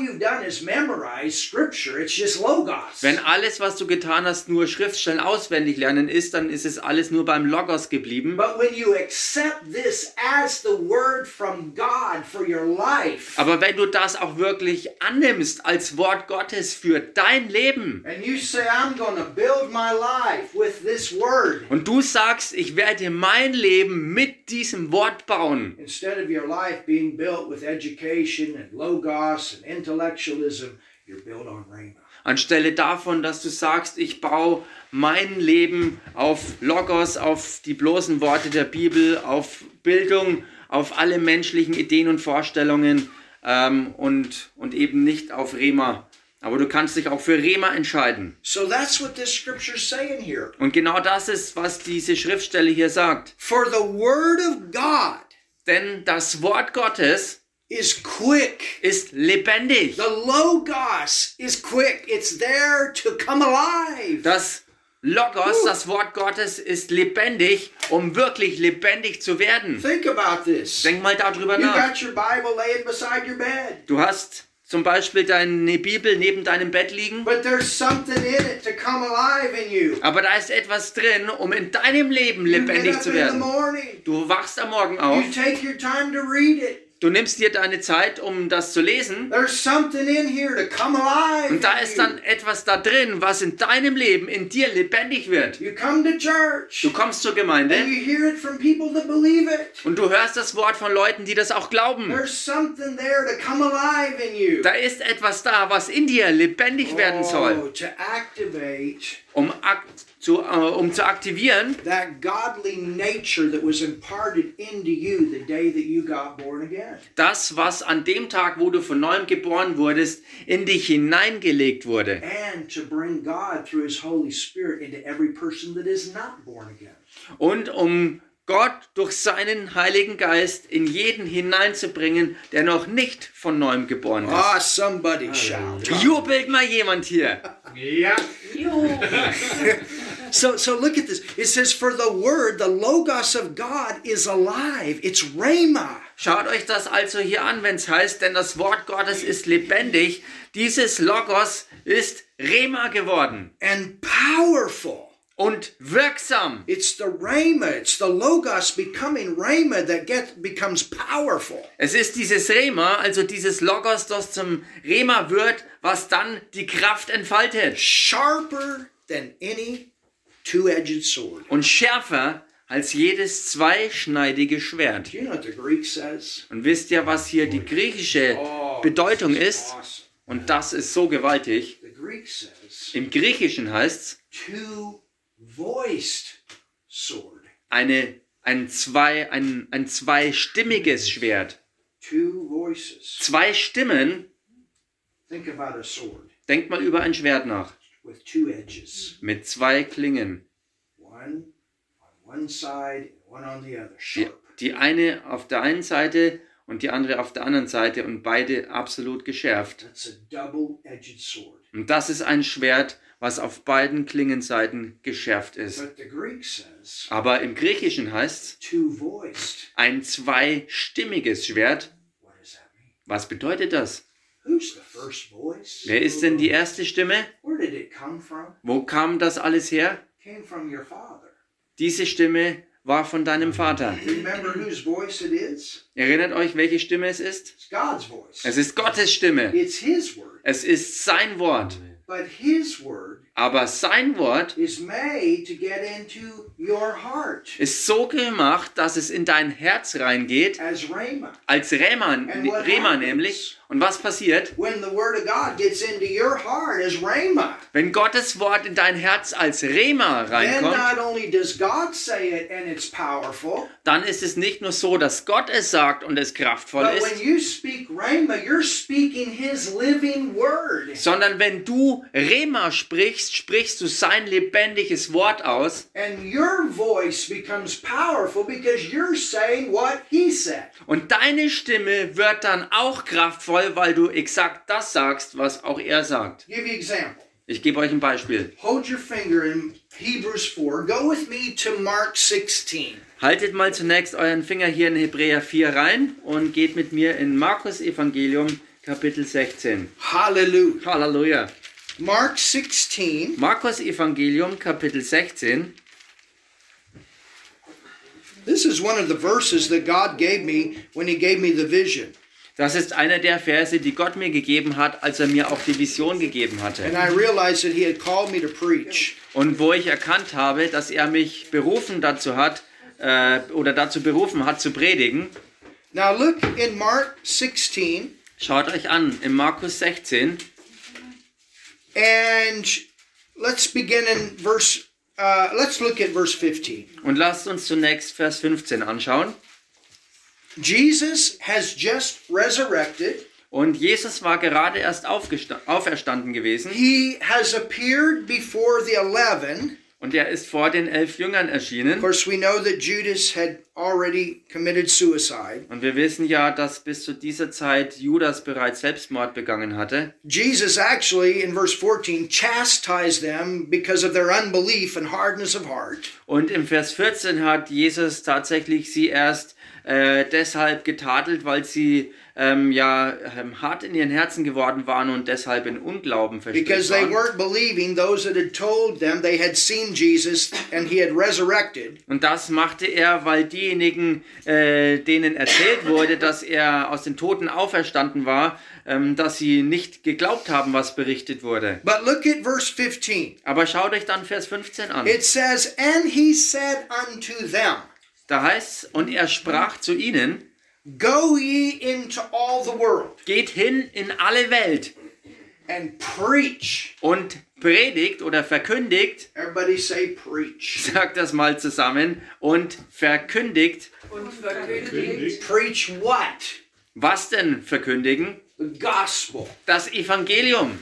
Wenn alles, was du getan hast, nur Schriftstellen auswendig lernen ist, dann ist es alles nur beim Logos geblieben. But when you accept this as the word from Aber wenn du das auch wirklich annimmst als Wort Gottes für dein Leben and you say, I'm going to build my life with this word, und du sagst, ich werde mein Leben mit diesem Wort bauen, instead of your life being built with education and logos and intellectualism, you're built on Rhema. anstelle davon, dass du sagst, ich baue mein Leben auf Logos, auf die bloßen Worte der Bibel, auf Bildung, auf alle menschlichen Ideen und Vorstellungen ähm, und, und eben nicht auf Rema. Aber du kannst dich auch für Rema entscheiden. So that's what this scripture's saying here. Und genau das ist, was diese Schriftstelle hier sagt. For the word of God Denn das Wort Gottes is quick. ist lebendig. The logos is quick. It's there to come alive. Das Logos, das Wort Gottes, ist lebendig, um wirklich lebendig zu werden. Think about this. Denk mal darüber You nach. got your Bible laying beside your bed, Du hast zum Beispiel deine Bibel neben deinem Bett liegen, but there's something in it to come alive in you. aber da ist etwas drin, um in deinem Leben lebendig zu werden. Du wachst am Morgen auf, Du nimmst dir deine Zeit, um das zu lesen, There's something in here to come alive. und da ist dann etwas da drin, was in deinem Leben, in dir lebendig wird. You come to church Du kommst zur and Gemeinde you hear it from people that believe it. und du hörst das Wort von Leuten, die das auch glauben. There's something there to come alive in you. Da ist etwas da, was in dir lebendig werden soll, Oh, activate um, ak zu, äh, um zu aktivieren, that godly nature that was imparted into you the day that you got born again. das, was an dem Tag, wo du von neuem geboren wurdest, in dich hineingelegt wurde. And to bring God through His Holy Spirit into every person that is not born again. Und um Gott durch seinen Heiligen Geist in jeden hineinzubringen, der noch nicht von neuem geboren ist. Ah, somebody shout. Jubelt mal jemand hier. Yeah. So, so look at this. It says, "For the Word, the Logos of God, is alive. It's Rhema." Schaut euch das also hier an, wenn es heißt, denn das Wort Gottes ist lebendig. Dieses Logos ist Rema geworden and powerful. und wirksam. It's the Rhema, it's the Logos becoming Rhema that gets becomes powerful. Es ist dieses Rema, also dieses Logos, das zum Rema wird, was dann die Kraft entfaltet. Sharper than any two-edged sword. Und schärfer als jedes zweischneidige Schwert. Und wisst ihr, was hier die griechische Bedeutung ist? Und das ist so gewaltig. Im Griechischen heißt es eine, ein, zwei, ein, ein zweistimmiges Schwert. Two voices. Zwei Stimmen. Think about a sword Denkt mal über ein Schwert nach. With two edges. Mit zwei Klingen. One on one side and one on the other. Die, Sharp. die eine auf der einen Seite und die andere auf der anderen Seite und beide absolut geschärft. That's a double-edged sword. Und das ist ein Schwert, was auf beiden Klingenseiten geschärft ist. But the Greek says Aber im Griechischen heißt es ein zweistimmiges Schwert. What does that mean? Was bedeutet das? Who's the first voice? Wer ist denn die erste Stimme? Where did it come from? Wo kam das alles her? Came from your father. Diese Stimme war von deinem Vater. Erinnert euch, welche Stimme es ist? Es ist Gottes Stimme. It's His word. Es ist sein Wort. But His word Aber sein Wort is made to get into your heart ist so gemacht, dass es in dein Herz reingeht, als Rema, Rema nämlich. Und was passiert? When the word of God gets into your heart as Rhema, Wenn Gottes Wort in dein Herz als Rema reinkommt, not only does God say it and it's powerful, dann ist es nicht nur so, dass Gott es sagt und es kraftvoll ist, you speak Rhema, you're speaking His living word. sondern wenn du Rema sprichst, sprichst, sprichst du sein lebendiges Wort aus And your voice becomes powerful because you're saying what he said. und deine Stimme wird dann auch kraftvoll, weil du exakt das sagst, was auch er sagt. Give you example. Ich gebe euch ein Beispiel. Hold your finger in Hebrews 4. Go with me to Mark 16. Haltet mal zunächst euren Finger hier in Hebräer 4 rein und geht mit mir in Markus Evangelium Kapitel 16. Hallelujah. Halleluja. Mark 16. Markus Evangelium Kapitel 16. This is one of the verses that God gave me when he gave me the vision. Das ist einer der Verse, die Gott mir gegeben hat, als er mir auch die Vision gegeben hatte. And I realized that he had called me to preach. Und wo ich erkannt habe, dass er mich berufen dazu hat, äh, oder dazu berufen hat zu predigen, Now look in Mark 16 schaut euch an, im Markus 16, and let's begin in verse uh, let's look at verse 15. und lasst uns zunächst Vers 15 anschauen. Jesus has just resurrected. Und Jesus war gerade erst auferstanden gewesen He has appeared before the 11. und er ist vor den elf Jüngern Of erschienen. course, we know that Judas had already committed suicide. Und wir wissen ja, dass bis zu dieser Zeit Judas bereits Selbstmord begangen hatte. Jesus actually, in verse 14, chastised them because of their unbelief and hardness of heart. Und im Vers 14 hat Jesus tatsächlich sie erst äh, deshalb getadelt, weil sie ähm, ja ähm, hart in ihren Herzen geworden waren und deshalb in Unglauben Because verstrickt they waren. weren't believing those that had told them they had seen Jesus and he had resurrected. Und das machte er, weil diejenigen, äh, denen erzählt wurde, dass er aus den Toten auferstanden war, ähm, dass sie nicht geglaubt haben, was berichtet wurde. But look at verse 15. Aber schaut euch dann Vers 15 an. It says, And he said unto them, Da heißt und er sprach zu ihnen, Go ye into all the world geht hin in alle Welt and preach. und predigt oder verkündigt, Everybody say preach. sagt das mal zusammen, und verkündigt, Und verkündigt Preach what? was denn verkündigen? The gospel. Das Evangelium.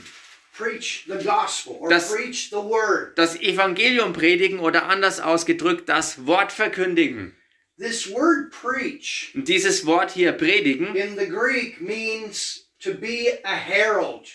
Preach the gospel or Das- preach the word. Das Evangelium predigen oder anders ausgedrückt, das Wort verkündigen. This word preach Und dieses Wort hier predigen, in the Greek means to be a herald.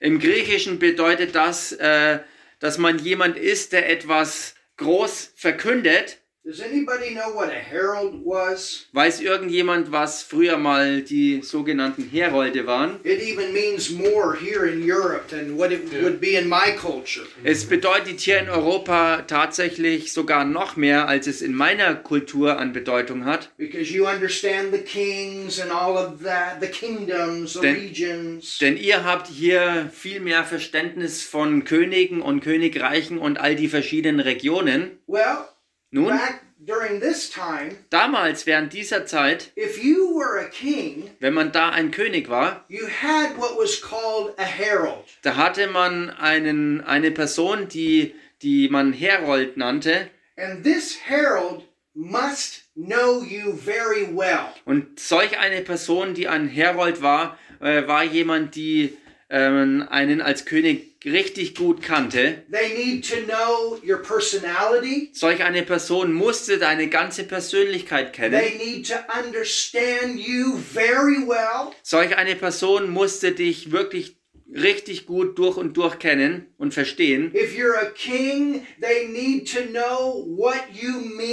im Griechischen bedeutet das, äh, dass man jemand ist, der etwas groß verkündet. Does anybody know what a herald was? Weiß irgendjemand, was früher mal die sogenannten Herolde waren? It even means more here in Europe than what it would be in my culture. Es bedeutet hier in Europa tatsächlich sogar noch mehr, als es in meiner Kultur an Bedeutung hat. Because you understand the kings and all of that, the kingdoms, the Denn- regions. Denn ihr habt hier viel mehr Verständnis von Königen und Königreichen und all die verschiedenen Regionen. Well, Nun, back during this time, damals während dieser Zeit, if you were a king, wenn man da ein König war, you had what was called a herald. da hatte man einen, eine Person, die, die man Herold nannte. And this herald must know you very well. Und solch eine Person, die ein Herold war, äh, war jemand, die ähm, einen als König richtig gut kannte. They need to know your personality. Solch eine Person musste deine ganze Persönlichkeit kennen. They need to understand you very well. Solch eine Person musste dich wirklich richtig gut durch und durch kennen und verstehen. If you're a king, they need to know what you mean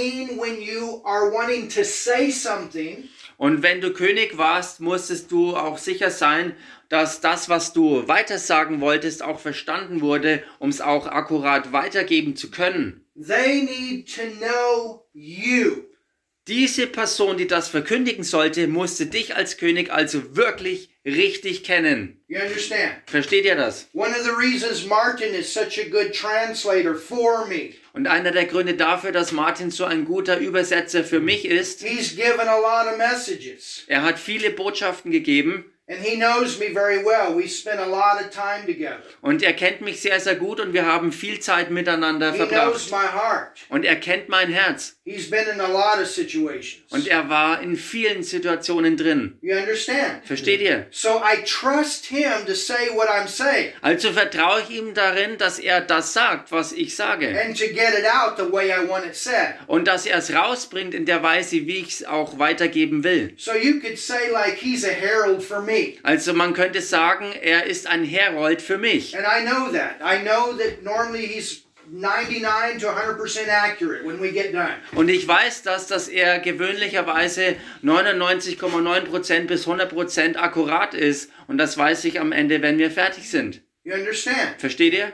Und wenn du König warst, musstest du auch sicher sein, dass das, was du weitersagen wolltest, auch verstanden wurde, um es auch akkurat weitergeben zu können. They need to know you. Diese Person, die das verkündigen sollte, musste dich als König also wirklich richtig kennen. You understand? Versteht ihr das? One of the reasons Martin is such a good translator for me, Und einer der Gründe dafür, dass Martin so ein guter Übersetzer für mich ist, er hat viele Botschaften gegeben und er kennt mich sehr, sehr gut und wir haben viel Zeit miteinander He knows verbracht. my heart. Und er kennt mein Herz. He's been in a lot of situations. Und er war in vielen Situationen drin. You understand? Versteht ihr? So I trust him to say what I'm saying Also vertraue ich ihm darin, dass er das sagt, was ich sage. and to get it out the way I want it said. Und dass er es rausbringt in der Weise, wie ich es auch weitergeben will. So you could say like he's a herald for me. Also man könnte sagen, er ist ein Herold für mich. And I know that. I know that normally he's 99 to 100% accurate when we get done. Und ich weiß, dass das er gewöhnlicherweise 99,9% bis 100% akkurat ist. Und das weiß ich am Ende, wenn wir fertig sind. You understand? Versteht ihr?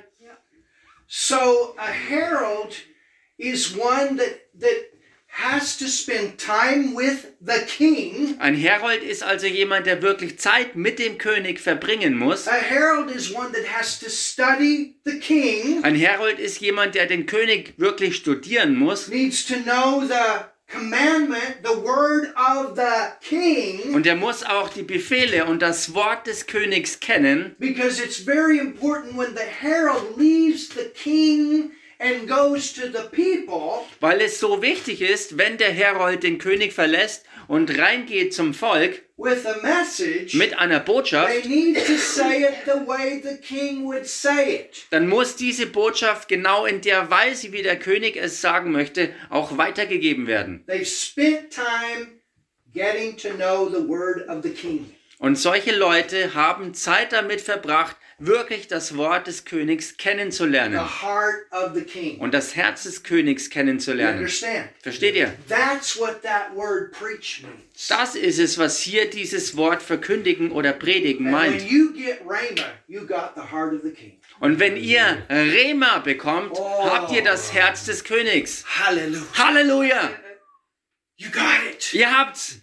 So a herald is one that that has to spend time with the king. Ein Herold ist also jemand, der wirklich Zeit mit dem König verbringen muss. A herald is one that has to study the king, Ein Herold ist jemand, der den König wirklich studieren muss. needs to know the commandment, the word of the king, Und er muss auch die Befehle und das Wort des Königs kennen, because it's very important when the herald leaves the king and goes to the people. weil es so wichtig ist, wenn der Herold den König verlässt und reingeht zum Volk with a message, mit einer Botschaft, they need to say it the way the king would say it. dann muss diese Botschaft genau in der Weise, wie der König es sagen möchte, auch weitergegeben werden. They've spent time getting to know the word of the king. Und solche Leute haben Zeit damit verbracht, wirklich das Wort des Königs The kennenzulernen heart of the king. und das Herz des Königs kennenzulernen. Versteht ihr? That's what that word preach means. Das ist es, was hier dieses Wort verkündigen oder predigen meint. Und wenn ihr Rema bekommt, Oh. habt ihr das Herz des Königs. Hallelujah. Halleluja! You got it. Ihr habt's.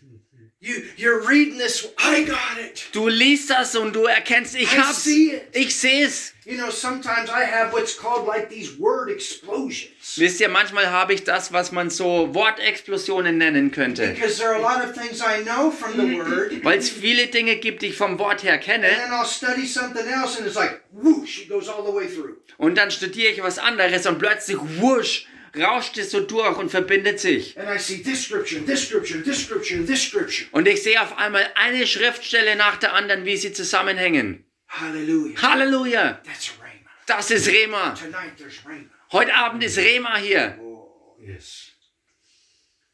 You you're reading this. I got it. Du liest das und du erkennst, ich I hab's. see it. Ich seh's. You know, sometimes I have what's called like these word explosions. Wisst ihr, manchmal habe ich das, was man so Wortexplosionen nennen könnte. Because there are a lot of things I know from the word. Weil es viele Dinge gibt, die ich vom Wort her kenne. And then I'll study something else and it's like whoosh, it goes all the way through. Und dann studiere ich was anderes und plötzlich wusch, rauscht es so durch und verbindet sich. And I see this scripture, and this scripture, and this scripture, and this scripture. Und ich sehe auf einmal eine Schriftstelle nach der anderen, wie sie zusammenhängen. Hallelujah. Halleluja! That's Rhema. Das ist Rema. Tonight there's Rhema. Heute Abend ist Rema hier. Oh, yes.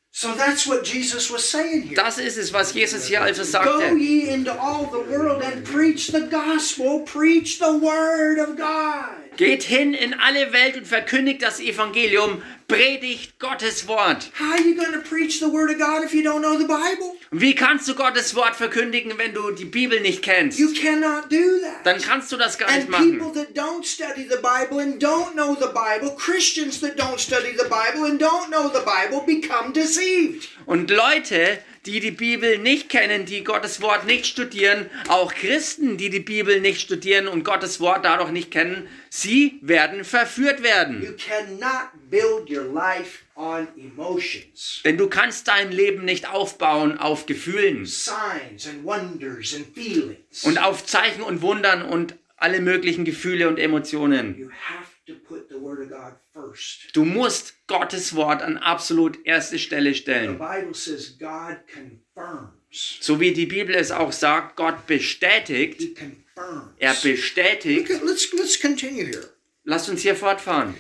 So that's what Jesus was saying here. Das ist es, was Jesus hier also Go sagte. ye into all the world and preach the gospel, preach the word of God. Geht hin in alle Welt und verkündigt das Evangelium, predigt Gottes Wort. How are you going to preach the word of God if you don't know the Bible? Und wie kannst du Gottes Wort verkündigen, wenn du die Bibel nicht kennst? You cannot do that. Dann kannst du das gar nicht machen. that don't study the Bible and don't know the Bible, Christians that don't study the Bible and don't know the Bible, become deceived. Und Leute, die die Bibel nicht kennen, die Gottes Wort nicht studieren, auch Christen, die die Bibel nicht studieren und Gottes Wort dadurch nicht kennen, sie werden verführt werden. You cannot build your life on emotions, Denn du kannst dein Leben nicht aufbauen auf Gefühlen signs and wonders and feelings. und auf Zeichen und Wundern und alle möglichen Gefühle und Emotionen. You have to put the word of God first. Du musst Gottes Wort an absolut erste Stelle The stellen. Bible says God confirms. So wie die Bibel es auch sagt, Gott bestätigt, He confirms. er Look bestätigt. at- let's let's continue here. Lasst uns hier fortfahren.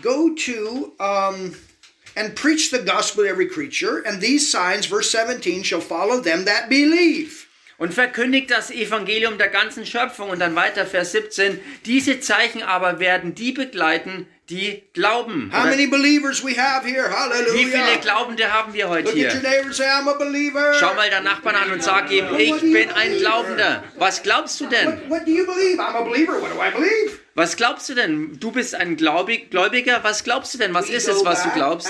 Go to um, and preach the gospel to every creature, and these signs, verse 17, shall follow them that believe. Und verkündigt das Evangelium der ganzen Schöpfung. Und dann weiter Vers 17. Diese Zeichen aber werden die begleiten, die glauben. How many believers we have here? wie viele Hallelujah. Glaubende haben wir heute hier? Schau mal deinen Nachbarn an und sag ihm, ich bin ein Glaubender. Was glaubst du denn? What, what do you believe? I'm a believer. What do I believe? Was glaubst du denn? Du bist ein Glaubig Gläubiger. Was glaubst du denn? Was ist es, was du glaubst?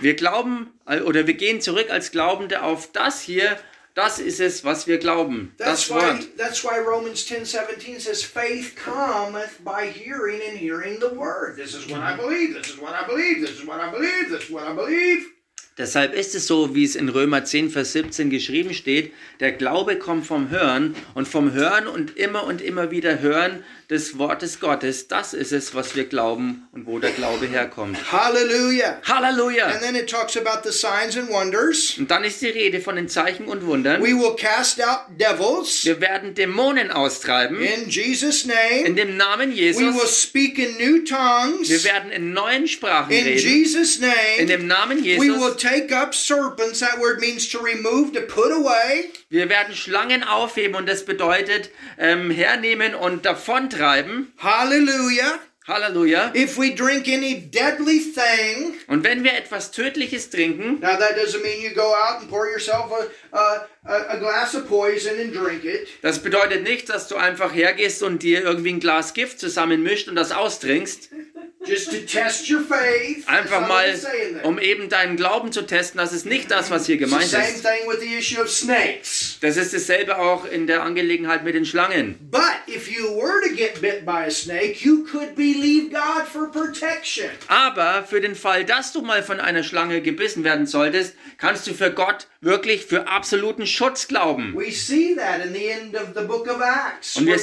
Wir glauben äh, oder wir gehen zurück als Glaubende auf das hier. Das ist es, was wir glauben. Das Wort. that's why Romans 10 17 says, faith cometh by hearing and hearing the word. This is what I believe. This is what I believe. This is what I believe. This is what I believe. Deshalb ist es so, wie es in Römer 10, Vers 17 geschrieben steht, der Glaube kommt vom Hören und vom Hören und immer und immer wieder hören, des Wortes Gottes, das ist es, was wir glauben und wo der Glaube herkommt. Hallelujah. Halleluja! And then it talks about the signs and wonders. Und dann ist die Rede von den Zeichen und Wundern. We will cast out devils Wir werden Dämonen austreiben in Jesus' in name. dem Namen We will Jesus. speak in new Wir tongues werden in neuen Sprachen in reden. Jesus' In name. dem Namen We will Jesus. take up serpents. That word means to remove, to put away. Wir werden Schlangen aufheben und das bedeutet ähm, hernehmen und davontreiben. Hallelujah. Halleluja. If we drink any deadly thing, Und wenn wir etwas Tödliches trinken, now that doesn't mean you go out and pour yourself a, a, a, a glass of poison and drink it. das bedeutet nicht, dass du einfach hergehst und dir irgendwie ein Glas Gift zusammenmischt und das austrinkst. Just to test your faith. Einfach not mal, um eben deinen Glauben zu testen. Das ist nicht das, was hier gemeint same ist. thing with the issue of snakes. Das ist dasselbe auch in der Angelegenheit mit den Schlangen. But if you were to get bit by a snake, you could believe God for protection. Aber für den Fall, dass du mal von einer Schlange gebissen werden solltest, kannst du für Gott wirklich für absoluten Schutz glauben. We see that in the end of the book of Acts, Und wir-.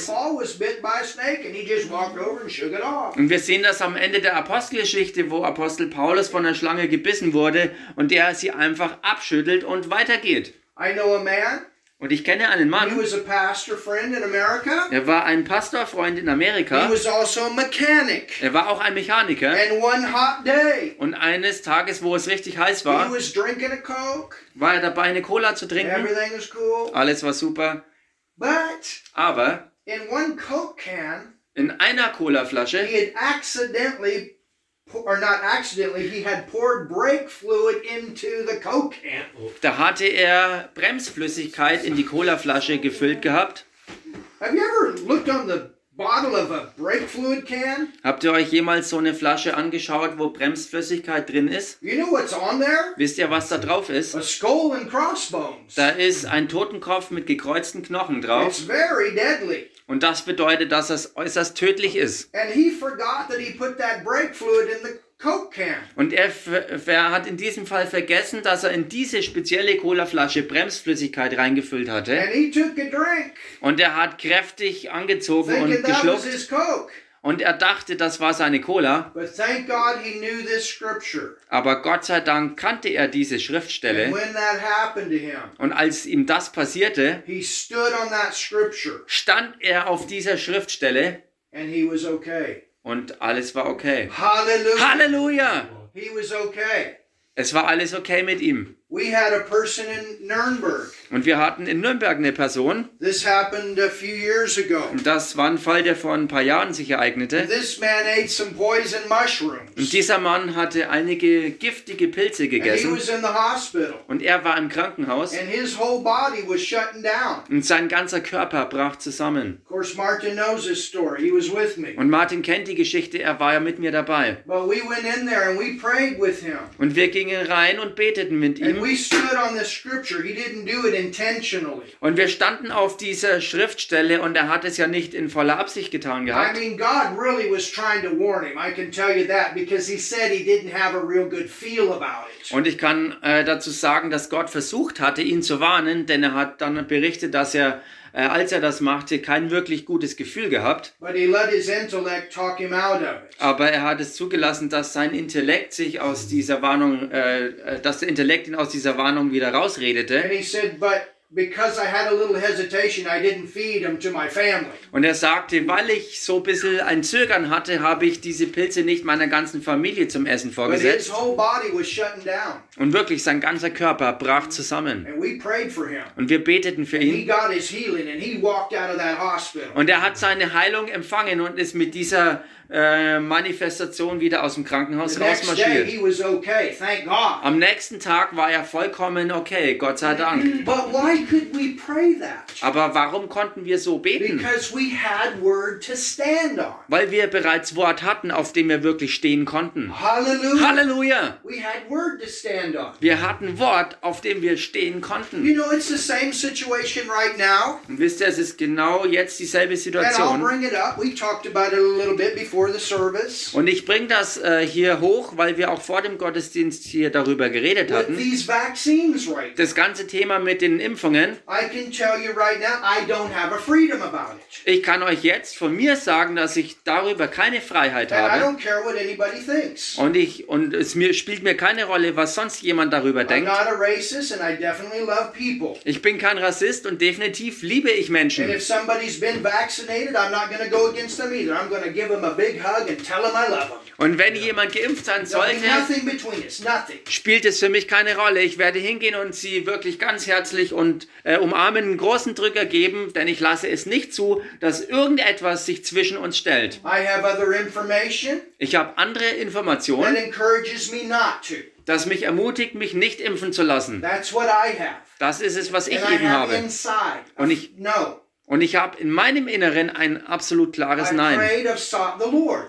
Und sehen das am Ende der Apostelgeschichte, wo Apostel Paulus von einer Schlange gebissen wurde und der sie einfach abschüttelt und weitergeht. I know a man, Und ich kenne einen he Mann, was a pastor friend in America. er war ein Pastorfreund in He Amerika, was also a mechanic. er war auch ein Mechaniker. And one hot day, Und eines Tages, wo es richtig heiß he war, was drinking a Coke. war er dabei, eine Cola zu trinken. Everything was cool. Alles war super. But Aber in one Coke can, in einer Colaflasche he had accidentally, or not accidentally, he had poured brake fluid into the Coke can. Da hatte er Bremsflüssigkeit in die Colaflasche gefüllt gehabt. Have you ever looked on the bottle of a brake fluid can? Habt ihr euch jemals so eine Flasche angeschaut, wo Bremsflüssigkeit drin ist? You know what's on there? Wisst ihr, was da drauf ist? A skull and crossbones. Da ist ein Totenkopf mit gekreuzten Knochen drauf. It's very deadly. Und das bedeutet, dass es äußerst tödlich ist. Und er, er hat in diesem Fall vergessen, dass er in diese spezielle Colaflasche Bremsflüssigkeit reingefüllt hatte. Und er hat kräftig angezogen und geschluckt. Und er dachte, das war seine Cola. But thank God he knew this scripture. Aber Gott sei Dank kannte er diese And Schriftstelle. when that happened to him, Und als ihm das passierte, he stood on that scripture stand er auf dieser Schriftstelle and he was okay. und alles war okay. Hallelujah. Halleluja! He was okay. Es war alles okay mit ihm. We had a person in Nuremberg. Und wir hatten in Nürnberg eine Person, This happened a few years ago. und das war ein Fall, der vor ein paar Jahren sich ereignete. This man ate some poison mushrooms. Und dieser Mann hatte einige giftige Pilze And he gegessen was in the hospital. und er war im Krankenhaus And his whole body was shutting down. und sein ganzer Körper brach zusammen. Of course, Martin knows this story. He was with me. Und Martin kennt die Geschichte, er war ja mit mir dabei. But we went in there and we prayed with him. Und wir gingen rein und beteten mit ihm. We stood on this scripture. He didn't do it intentionally. Und wir standen auf dieser Schriftstelle und er hat es ja nicht in voller Absicht getan I gehabt. mean, God really was trying to warn him. I can tell you that because he said he didn't have a real good feel about it. Und ich kann äh, dazu sagen, dass Gott versucht hatte, ihn zu warnen, denn er hat dann berichtet, dass er, äh, als er das machte, kein wirklich gutes Gefühl gehabt. Aber er hat es zugelassen, dass sein Intellekt sich aus dieser Warnung, äh, äh, dass der Intellekt ihn aus dieser Warnung wieder rausredete. And he said, but because I had a little hesitation, I didn't feed him to my family. Und er sagte, weil ich so ein bisschen ein Zögern hatte, habe ich diese Pilze nicht meiner ganzen Familie zum Essen But vorgesetzt. his whole body was shutting down. Und wirklich, sein ganzer Körper brach zusammen. And we prayed for him. Und wir beteten für He ihn. got his healing and he walked out of that hospital. Und er hat seine Heilung empfangen und ist mit dieser äh, Manifestation wieder aus dem Krankenhaus rausmarschiert. okay. Am nächsten Tag war er vollkommen okay, Gott sei Dank. But why could we pray that? Aber warum konnten wir so beten? Because we had word to stand on. Weil wir bereits Wort hatten, auf dem wir wirklich stehen konnten. Halleluja! We had word to stand on. Wir hatten Wort, auf dem wir stehen You konnten. know, it's the same situation right now. Und wisst ihr, es ist genau jetzt dieselbe And I'll Situation. bring it up. We talked about it a little bit before before the service. Und ich bringe das äh, hier hoch, weil wir auch vor dem Gottesdienst hier darüber geredet With hatten. these vaccines right Das ganze Thema mit den Impfungen. I can tell you right now, I don't have a freedom about it. Ich kann euch jetzt von mir sagen, dass ich darüber keine Freiheit And I habe. don't care what anybody thinks. Und ich und es mir spielt mir keine Rolle, was sonst jemand darüber I'm denkt. not a racist and I definitely love people. Ich bin kein Rassist und definitiv liebe ich And Menschen. if somebody's been vaccinated, I'm not going to go against them either. I'm going to give them a big hug and tell them I love them. Und wenn jemand geimpft sein sollte, spielt es für mich keine Rolle. Ich werde hingehen und sie wirklich ganz herzlich und äh, umarmen, einen großen Drücker geben, denn ich lasse es nicht zu, dass irgendetwas sich zwischen uns stellt. I have other information Ich habe andere Informationen, encourages me not to. das mich ermutigt, mich nicht impfen zu lassen. That's what I have. Das ist es, was ich eben have habe. inside. Und ich- no. Und ich habe in meinem Inneren ein absolut klares Nein.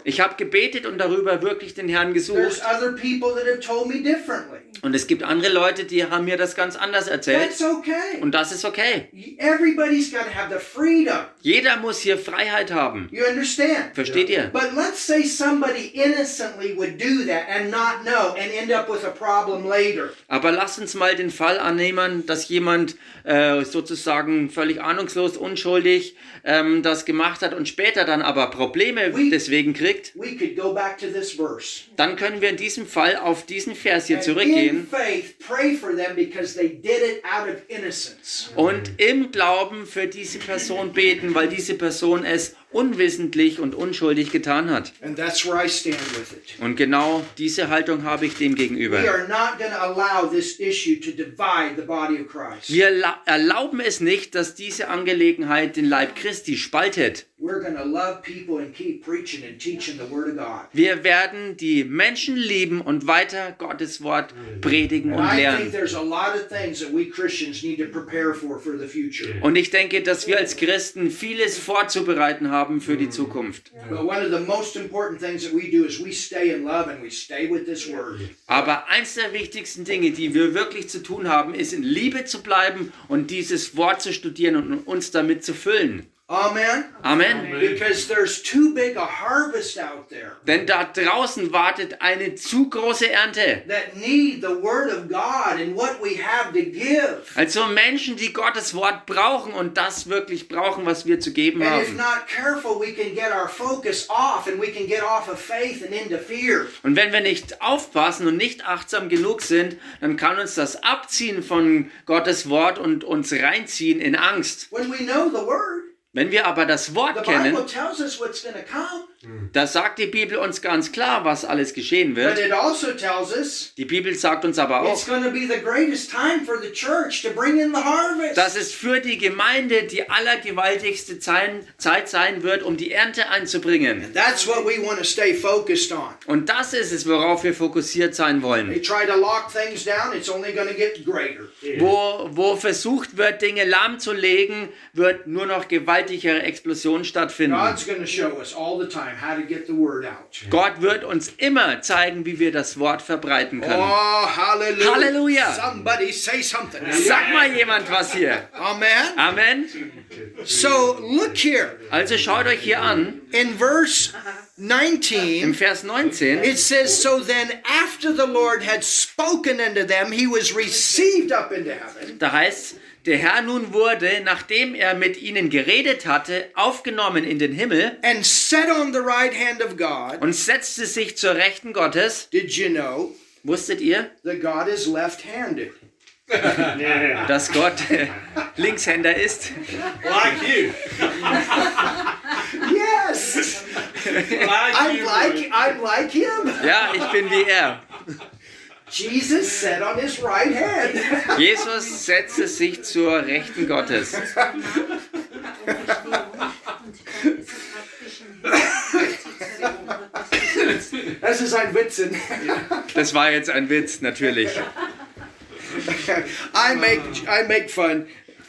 Ich habe gebetet und darüber wirklich den Herrn gesucht. other people that have told me differently. Und es gibt andere Leute, die haben mir das ganz anders erzählt. Okay. Und das ist okay. Everybody's got to have the freedom. Jeder muss hier Freiheit haben. You understand? Versteht ihr? But let's say somebody innocently would do that and not know and end up with a problem later. Aber lasst uns mal den Fall annehmen, dass jemand äh, sozusagen völlig ahnungslos, unschuldig ähm, das gemacht hat und später dann aber Probleme We- deswegen kriegt. We could go back to this verse. Dann können wir in diesem Fall auf diesen Vers hier zurückgehen faith, und im Glauben für diese Person beten, weil diese Person es unwissentlich und unschuldig getan hat. And that's where I stand with it. Und genau diese Haltung habe ich dem We gegenüber. are not going to allow this issue to divide the body of Christ. Wir la- erlauben es nicht, dass diese Angelegenheit den Leib Christi spaltet. We're going to love people and keep preaching and teaching the Word of God. Wir werden die Menschen lieben und weiter Gottes Wort predigen und lernen. Und ich denke, dass wir als Christen vieles vorzubereiten haben für die Zukunft. But one of the most important things that we do is we stay in love and we stay with this Word. Aber eins der wichtigsten Dinge, die wir wirklich zu tun haben, ist in Liebe zu bleiben und dieses Wort zu studieren und uns damit zu füllen. Amen? Amen. Because there's too big a harvest out there Denn da draußen wartet eine zu große Ernte. that need the Word of God and what we have to give. Also Menschen, die Gottes Wort brauchen und das wirklich brauchen, was wir zu geben And if haben. not careful, we can get our focus off and we can get off of faith and into fear. Und wenn wir nicht aufpassen und nicht achtsam genug sind, dann kann uns das abziehen von Gottes Wort und uns reinziehen in Angst. When we know the Word, Wenn wir aber das Wort kennen, Come, da sagt die Bibel uns ganz klar, was alles geschehen but wird. it also tells us Die Bibel sagt uns aber it's auch, going to be the greatest time for the church to bring in the harvest. dass es für die Gemeinde die allergewaltigste Zeit sein wird, um die Ernte einzubringen. That's what we want to stay focused on. Und das ist es, worauf wir fokussiert sein wollen. try to lock things down, it's only going to get greater. Wo, wo versucht wird, Dinge lahmzulegen, wird nur noch gewaltigere Explosion stattfinden. God's going to show us all the time how to get the word out. Gott wird uns immer zeigen, wie wir das Wort verbreiten können. Oh, hallelujah. Hallelujah. Somebody say something. Sag mal jemand was hier. Amen. Amen. So look here. Also schaut euch hier an, In verse im 19, Vers 19, it says, So then after the Lord had spoken unto them, he was received up into heaven. da heißt der Herr nun wurde, nachdem er mit ihnen geredet hatte, aufgenommen in den Himmel And sat on the right hand of God. und setzte sich zur Rechten Gottes. Did you know Wusstet ihr, that God is left handed? dass Gott Linkshänder ist? Like you. Yes! Like I'm you. like I'm like him. Ja, ich bin wie er. Jesus sat on his right hand. Jesus setzte sich zur Rechten Gottes. Das ist ein Witzen. Das war jetzt ein Witz, natürlich. I make I make fun.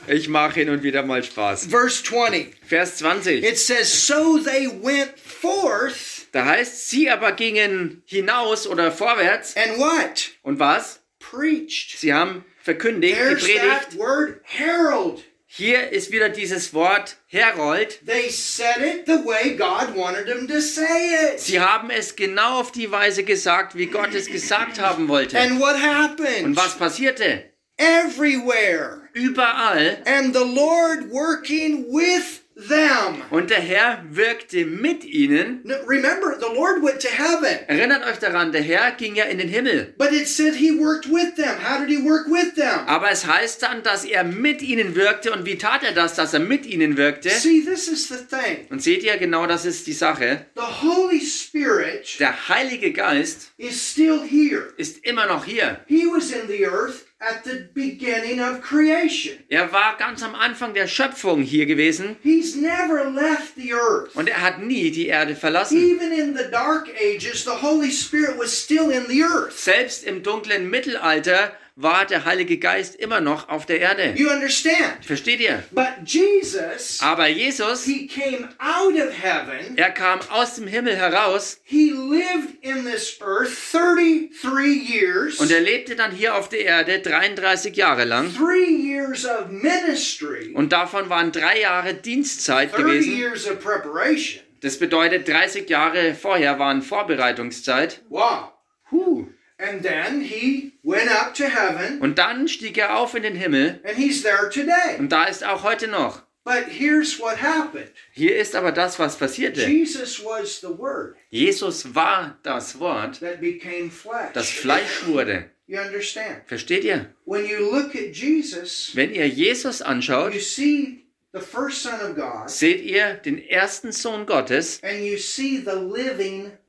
Ich mache hin und wieder mal Spaß. Verse 20. Vers 20. It says, So they went forth Da heißt, sie aber gingen hinaus oder vorwärts. and what? Und was? Preached. Sie haben verkündigt, There's gepredigt. that word herald. Hier ist wieder dieses Wort Herold. They said it the way God wanted them to say it. Sie haben es genau auf die Weise gesagt, wie Gott es gesagt haben wollte. And what happened? Und was passierte? Everywhere. Überall. And the Lord working with them. Und der Herr wirkte mit ihnen. Remember, the Lord went to heaven. Erinnert euch daran, der Herr ging ja in den Himmel. But it said he worked with them. How did he work with them? Aber es heißt dann, dass er mit ihnen wirkte. Und wie tat er das, dass er mit ihnen wirkte? See, this is the thing. Und seht ihr, genau das ist die Sache. The Holy Spirit Der Heilige Geist is still here. ist immer noch hier. He was in the earth at the beginning of creation. Er war ganz am Anfang der Schöpfung hier gewesen He's never left the earth. und er hat nie die Erde verlassen. Even in the dark ages, the Holy Spirit was still in the earth. Selbst im dunklen Mittelalter war der Heilige Geist immer noch auf der Erde. You understand? Versteht ihr? But Jesus, Aber Jesus, he came out of heaven. er kam aus dem Himmel heraus He lived in this earth 33 years. und er lebte dann hier auf der Erde 33 Jahre lang. Three years of ministry. Und davon waren drei Jahre Dienstzeit 30 gewesen. years of preparation. Das bedeutet, 30 Jahre vorher waren Vorbereitungszeit. Wow. Huh. And then he went up to heaven, Und dann stieg er auf in den Himmel and he's there today. und da ist auch heute noch. But here's what happened Hier ist aber das, was passierte. Jesus was the Word Jesus war das Wort, that became das. Fleisch wurde. You understand? Versteht ihr? When you look at Jesus, Wenn ihr Jesus anschaut, you see the first Son of God, seht ihr den ersten Sohn Gottes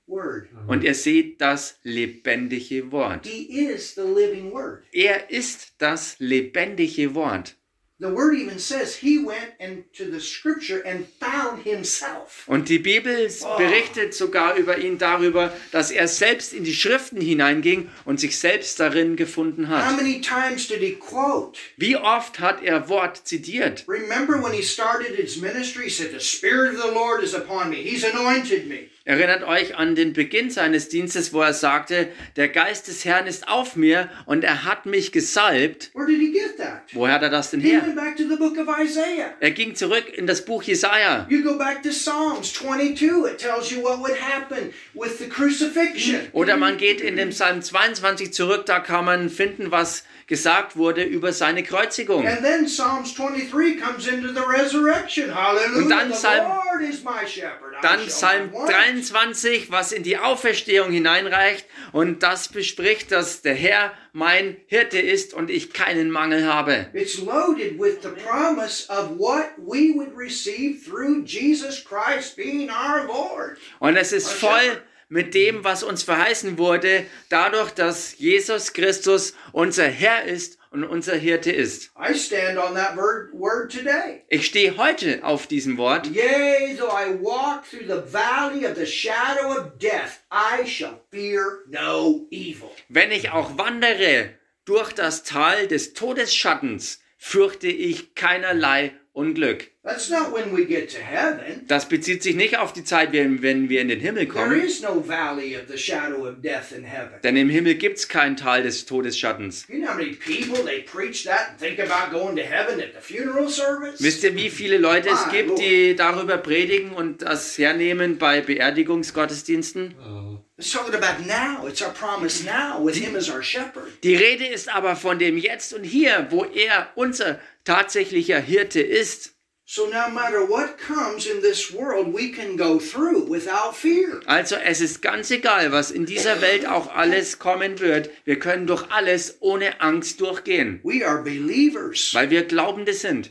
and you see the living Word. und ihr seht das lebendige Wort. He is the living Word. Er ist das lebendige Wort. The Word even says he went into the Scripture and found himself. Und die Bibel berichtet sogar über ihn darüber, dass er selbst in die Schriften hineinging und sich selbst darin gefunden How hat. many times did he quote? Wie oft hat er Wort zitiert? Remember when he started his ministry, he said, The Spirit of the Lord is upon me. He's anointed me. Erinnert euch an den Beginn seines Dienstes, wo er sagte, der Geist des Herrn ist auf mir und er hat mich gesalbt. Woher hat er das denn He her? Er ging zurück in das Buch Jesaja. You go back to Psalms 22, it tells you what would happen with the crucifixion. Oder man geht in dem Psalm 22 zurück, da kann man finden, was gesagt wurde über seine Kreuzigung. And then Psalms 23 comes into the resurrection. Hallelujah. Und dann Psalm- Dann Psalm not want. 23, was in die Auferstehung hineinreicht und das bespricht, dass der Herr mein Hirte ist und ich keinen Mangel habe. It's loaded with the promise of what we would receive through Jesus Christ being our Lord. Und es ist voll mit dem, was uns verheißen wurde, dadurch, dass Jesus Christus unser Herr ist und unser Hirte ist. I stand on that word, word today. Ich stehe heute auf diesem Wort. Yea, though I walk through the valley of the shadow of death, I shall fear no evil. Wenn ich auch wandere durch das Tal des Todesschattens, fürchte ich keinerlei Unglück. That's not when we get to heaven. Das bezieht sich nicht auf die Zeit, wenn wenn wir in den Himmel There kommen. is no valley of the shadow of death in heaven. Denn im Himmel gibt es kein Tal des Todesschattens. Wisst ihr, wie viele Leute es gibt, die darüber predigen und das hernehmen bei Beerdigungsgottesdiensten? Die Rede ist aber von dem Jetzt und Hier, wo er unser tatsächlicher Hirte ist. So no matter what comes in this world, we can go through without fear. Also es ist ganz egal, was in dieser Welt auch alles kommen wird. Wir können durch alles ohne Angst durchgehen, We are believers, weil wir Glaubende sind.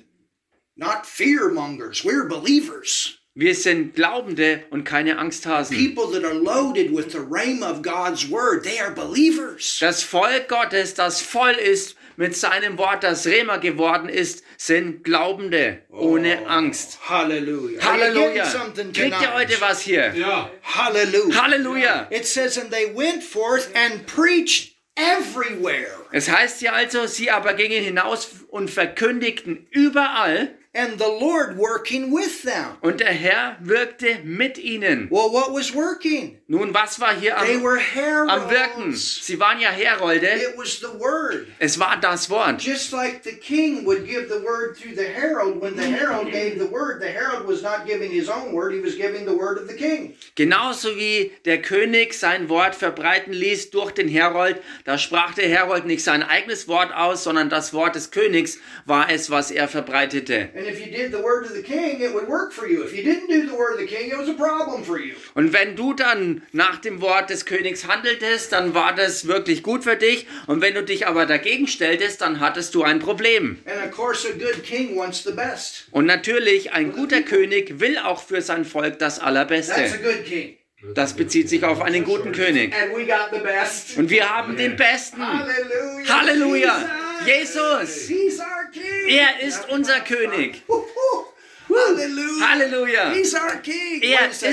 not fearmongers. We're believers. Wir sind Glaubende und keine Angsthasen. People that are loaded with the rhema of God's word, they are believers. Das Volk Gottes, das voll ist mit seinem Wort, das Rema geworden ist, sind Glaubende ohne Angst. Are you Halleluja. something Kriegt ihr heute was hier? Ja. Hallelujah. Halleluja. It says, and they went forth and preached everywhere. Es heißt ja also, sie aber gingen hinaus und verkündigten überall. And the Lord working with them. Und der Herr wirkte mit ihnen. Well, what was working? Nun, was war hier They am, were am Wirken? Sie waren ja Herolde. It was the word. Es war das Wort. Just like the king would give the word through the herald, when the herald gave the word, the herald was not giving his own word, he was giving the word of the king. Genauso wie der König sein Wort verbreiten ließ durch den Herold, da sprach der Herold nicht sein eigenes Wort aus, sondern das Wort des Königs war es, was er verbreitete. And if you did the word of the king, it would work for you. If you didn't do the word of the king, it was a problem for you. Und wenn du dann nach dem Wort des Königs handeltest, dann war das wirklich gut für dich. Und wenn du dich aber dagegen stelltest, dann hattest du ein Problem. And of course, a good king wants the best. Und natürlich, ein guter König will auch für sein Volk das That's a Allerbeste. good king. Das bezieht sich auf einen guten König. And we got the best. Und wir haben den Besten. Hallelujah. Halleluja. Jesus. He's our king. Er ist unser König. Hallelujah. Halleluja. He's our king. Er ist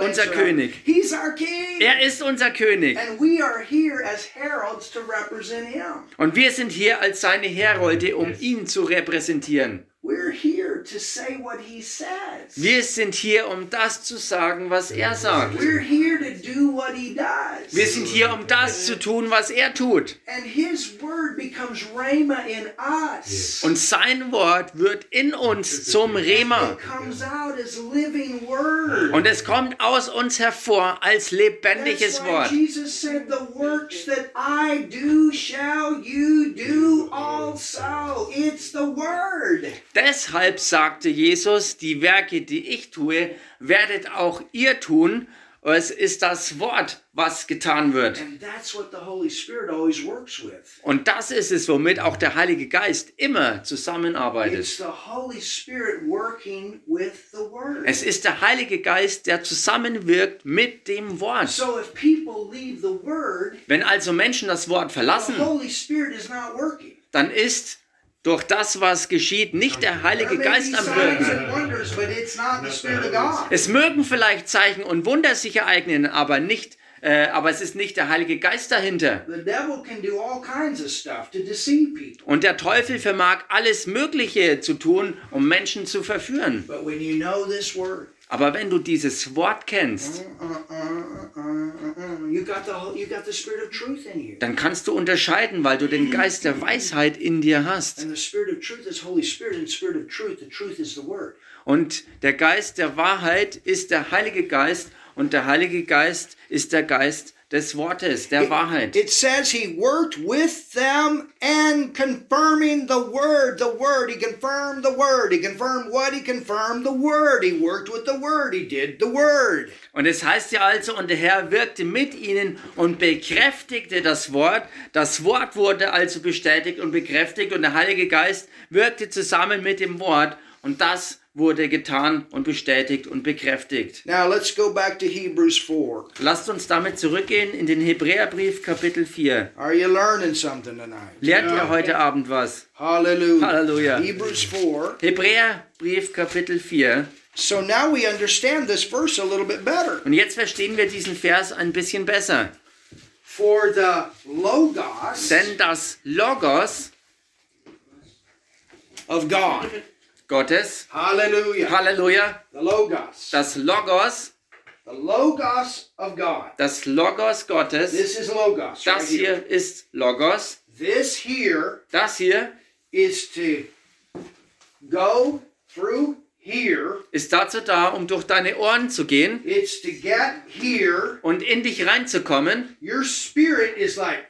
unser König. He's our king. Er ist unser König. And we are here as heralds to represent him. Und wir sind hier als seine Herolde, um ihn zu repräsentieren. We're here to say what he says. Wir sind hier, um das zu sagen, was er sagt. We're here to do what he does. Wir sind hier, um das zu tun, was er tut. And his word becomes rhema in us. Und sein Wort wird in uns zum Rema. It comes out as living word. Und es kommt aus uns hervor als lebendiges That's why Wort. Deshalb sagte Jesus, die Werke, die ich tue, werdet auch ihr tun. Es ist das Wort, was getan wird. And that's what the Holy Spirit always works with. Und das ist es, womit auch der Heilige Geist immer zusammenarbeitet. Es ist der Heilige Geist, der zusammenwirkt mit dem Wort. So if people leave the word, Wenn also Menschen das Wort verlassen, Holy Spirit is not working. dann ist durch das, was geschieht, nicht der Heilige Geist am Wirken. Es mögen vielleicht Zeichen und Wunder sich ereignen, aber nicht, äh, aber es ist nicht der Heilige Geist dahinter. Und der Teufel vermag alles Mögliche zu tun, um Menschen zu verführen. But when you know this word, Aber wenn du dieses Wort kennst, truth in you. dann kannst du unterscheiden, weil du den Geist der Weisheit in dir hast. Und der Geist der Wahrheit ist der Heilige Geist und der Heilige Geist ist der Geist des Wortes, der Wahrheit. It says he worked with them and confirming the word. The word. He confirmed the word. He confirmed what? He confirmed the word. He worked with the word. He did the word. Und es heißt ja also, und der Herr wirkte mit ihnen und bekräftigte das Wort. Das Wort wurde also bestätigt und bekräftigt und der Heilige Geist wirkte zusammen mit dem Wort und das wurde getan und bestätigt und bekräftigt. Now let's go back to Hebrews 4. Lasst uns damit zurückgehen in den Hebräerbrief Kapitel 4. Are you learning something tonight? Lernt ihr heute Abend was? Hallelujah. Hallelujah. Hebrews 4. Hebräerbrief Kapitel 4. So now we understand this verse a little bit better. Und jetzt verstehen wir diesen Vers ein bisschen besser. For the Logos Denn das Logos of God. Gottes, Hallelujah. Halleluja, The Logos. das Logos, The Logos of God. das Logos Gottes, This is Logos. right das here. hier ist Logos, This here das hier is to go through here. ist dazu da, um durch deine Ohren zu gehen It's to get here. und in dich reinzukommen. Your spirit is like,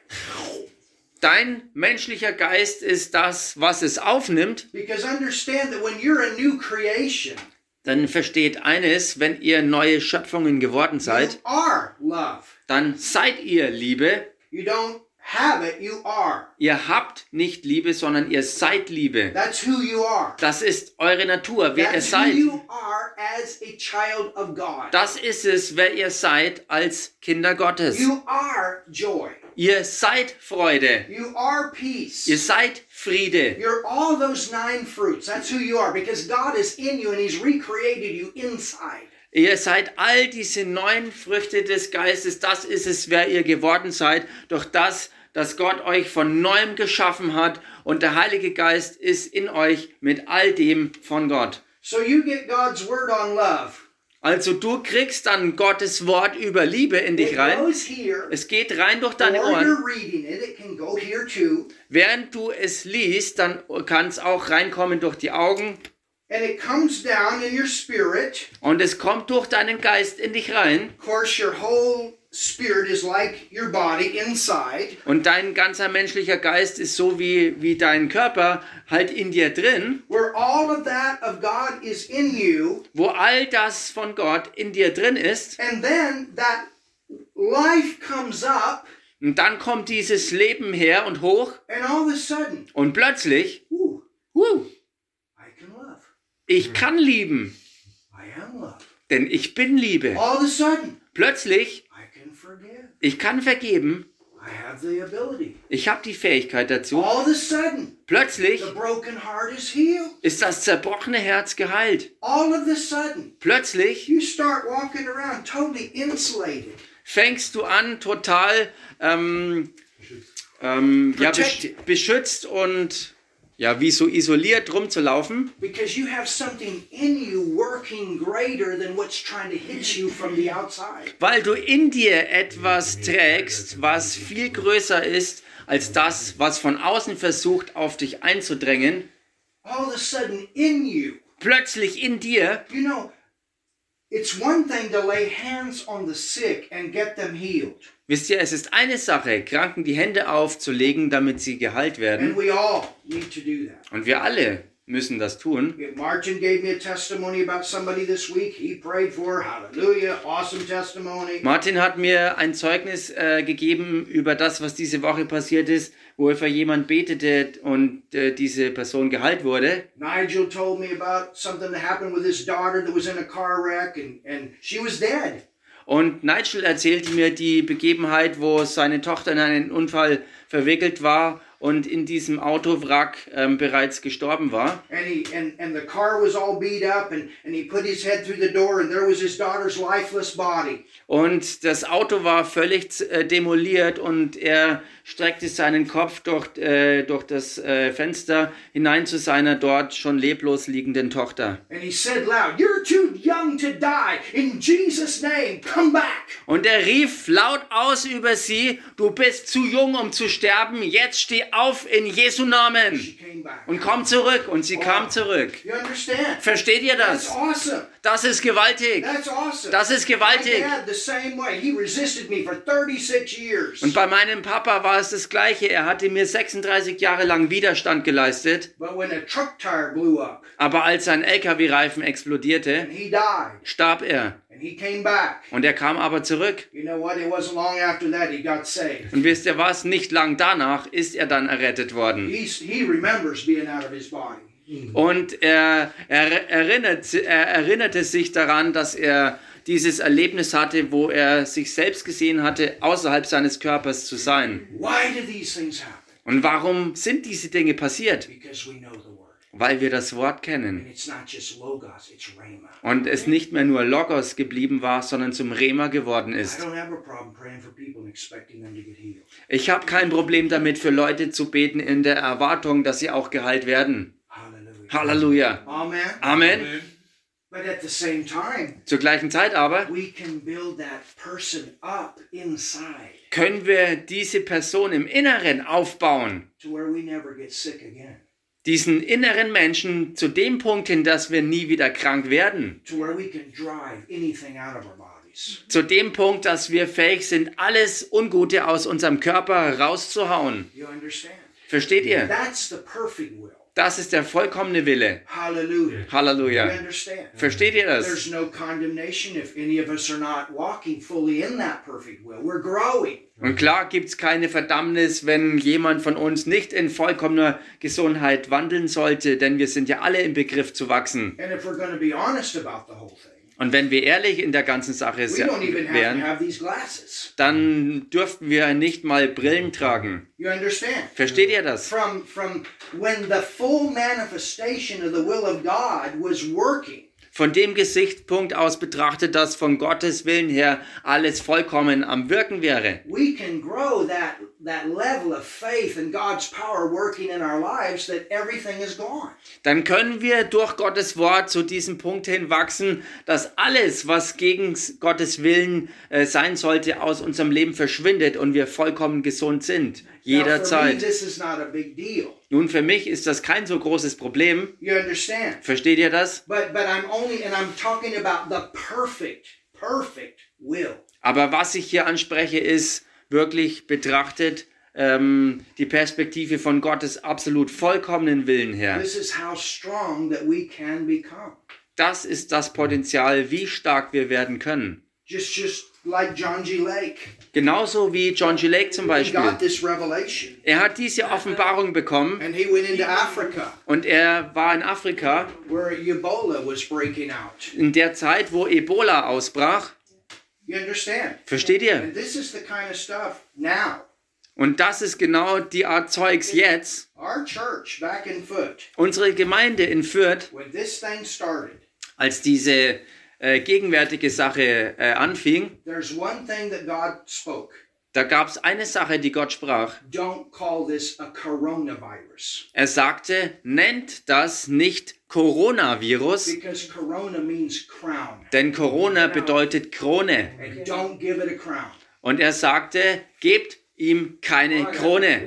Dein menschlicher Geist ist das, was es aufnimmt. because understand that when you're a new creation, Dann versteht eines, wenn ihr neue Schöpfungen geworden seid, dann seid ihr Liebe. You don't have it, you are. Ihr habt nicht Liebe, sondern ihr seid Liebe. That's who you are. Das ist eure Natur, wer ihr That's who seid. you are as a child of God. Das ist es, wer ihr seid als Kinder Gottes. You are joy. Ihr seid Freude. You are peace. Ihr seid Friede. You're all those nine fruits. That's who you are because God is in you and He's recreated you inside. Ihr seid all diese neun Früchte des Geistes. Das ist es, wer ihr geworden seid. Durch das, dass Gott euch von neuem geschaffen hat und der Heilige Geist ist in euch mit all dem von Gott. So you get God's word on love. Also du kriegst dann Gottes Wort über Liebe in dich rein. Es geht rein durch deine Ohren. Während du es liest, dann kann es auch reinkommen durch die Augen And it comes down in your spirit. und es kommt durch deinen Geist in dich rein. Of course, your whole spirit is like your body inside. Und dein ganzer menschlicher Geist ist so wie, wie dein Körper halt in dir drin, Where all of that of God is in you. wo all das von Gott in dir drin ist. And then that life comes up. Und dann kommt dieses Leben her und hoch And all of a sudden, und plötzlich, ooh, huh, I can love. ich kann lieben, I am love. denn ich bin Liebe. All of a sudden, Plötzlich. Ich kann vergeben, I have the ability. ich habe die Fähigkeit dazu. All of a sudden, Plötzlich ist das zerbrochene Herz geheilt. All of a sudden, Plötzlich around totally fängst du an, total ähm, ähm, ja, besch- beschützt und ja, wie so isoliert rumzulaufen, weil du in dir etwas trägst, was viel größer ist als das, was von außen versucht, auf dich einzudrängen. All of a sudden, in you, Plötzlich in dir, you know, it's one thing to lay hands on the sick and get them healed. wisst ihr, es ist eine Sache, Kranken die Hände aufzulegen, damit sie geheilt werden. And we all need to do that. Und wir alle müssen das tun. Martin gave me a testimony about somebody this week. He prayed for. Hallelujah. Awesome testimony. Martin hat mir ein Zeugnis äh, gegeben über das, was diese Woche passiert ist, wo für jemand betete und äh, diese Person geheilt wurde. Nigel told me about something that happened with his daughter that was in a car wreck and, and she was dead. Und Nigel erzählte mir die Begebenheit, wo seine Tochter in einen Unfall verwickelt war und in diesem Autowrack ähm, bereits gestorben war. And he and, and the car was all beat up and, and he put his head through the door and there was his daughter's lifeless body. Und das Auto war völlig äh, demoliert und er streckte seinen Kopf durch, äh, durch das äh, Fenster hinein zu seiner dort schon leblos liegenden Tochter. And he said loud, You're too young to die. In Jesus' name, come back. Und er rief laut aus über sie, du bist zu jung, um zu sterben, jetzt steh auf in Jesu Namen und komm zurück. Und sie kam zurück. Versteht ihr das? awesome. Das ist gewaltig. Awesome. Das ist gewaltig. My dad the same way. He resisted me for 36 years. Und bei meinem Papa war es das Gleiche. Er hatte mir 36 Jahre lang Widerstand geleistet. But when a truck tire blew up Aber als sein LKW-Reifen explodierte, died starb er. and he came back, Und er kam aber zurück. you know. Und wisst ihr was? Nicht lang danach ist er dann errettet worden. He's, he remembers being out of his body. Und er, er, erinnert, er erinnerte sich daran, dass er dieses Erlebnis hatte, wo er sich selbst gesehen hatte, außerhalb seines Körpers zu sein. Why do these things happen? Und warum sind diese Dinge passiert? Because we know the word. Weil wir das Wort And kennen. it's not just logos, it's rhema. Und es nicht mehr nur Logos geblieben war, sondern zum Rema geworden ist. Ich habe kein Problem damit, für Leute zu beten in der Erwartung, dass sie auch geheilt werden. Hallelujah. Halleluja. Amen. Amen. Zur gleichen Zeit aber we can build that person up inside können wir diese Person im Inneren aufbauen. to where we never get sick again. diesen inneren Menschen zu dem Punkt hin, dass wir nie wieder krank werden. To where we can drive anything out of our bodies. Zu dem Punkt, dass wir fähig sind, alles Ungute aus unserem Körper rauszuhauen. Versteht ihr? That's the perfect will. Das ist der vollkommene Wille. Halleluja. understand? Versteht ihr das? There's no condemnation if any of us are not walking fully in that perfect will. We're growing. Und klar gibt's keine Verdammnis, wenn jemand von uns nicht in vollkommener Gesundheit wandeln sollte, denn wir sind ja alle im Begriff zu wachsen. And if we're going to be honest about the whole thing, Und wenn wir ehrlich in der ganzen Sache wären, dann dürften wir nicht mal Brillen tragen. You understand? Versteht ihr das? From from when the full manifestation of the will of God was working, von dem Gesichtspunkt aus betrachtet, dass von Gottes Willen her alles vollkommen am Wirken wäre. we can grow that that level of faith and God's power working in our lives that everything is gone. Dann können wir durch Gottes Wort zu diesem Punkt hin wachsen, dass alles, was gegen Gottes Willen äh, sein sollte, aus unserem Leben verschwindet und wir vollkommen gesund sind. Jederzeit. Nun, für mich ist das kein so großes Problem. You understand? Versteht ihr das? But but I'm only and I'm talking about the perfect, perfect will. Aber was ich hier anspreche, ist wirklich betrachtet ähm, die Perspektive von Gottes absolut vollkommenen Willen her. This is how strong that we can become. Das ist das Potenzial, wie stark wir werden können. Just just like John G. Lake. Genauso wie John G. Lake zum Beispiel. Er hat diese Offenbarung bekommen und er war in Afrika in der Zeit, wo Ebola ausbrach. You understand? Versteht ihr? And this is the kind of stuff now. Und das ist genau die Art Zeugs jetzt. Our church back in Foot, Unsere Gemeinde in Fürth, when this thing started, als diese äh, gegenwärtige Sache äh, anfing, there's one thing that God spoke. da gab es eine Sache, die Gott sprach. Don't call this a coronavirus Er sagte, nennt das nicht Coronavirus, because corona means crown. denn Corona bedeutet Krone. And don't give it a crown. Und er sagte, gebt ihm keine Krone.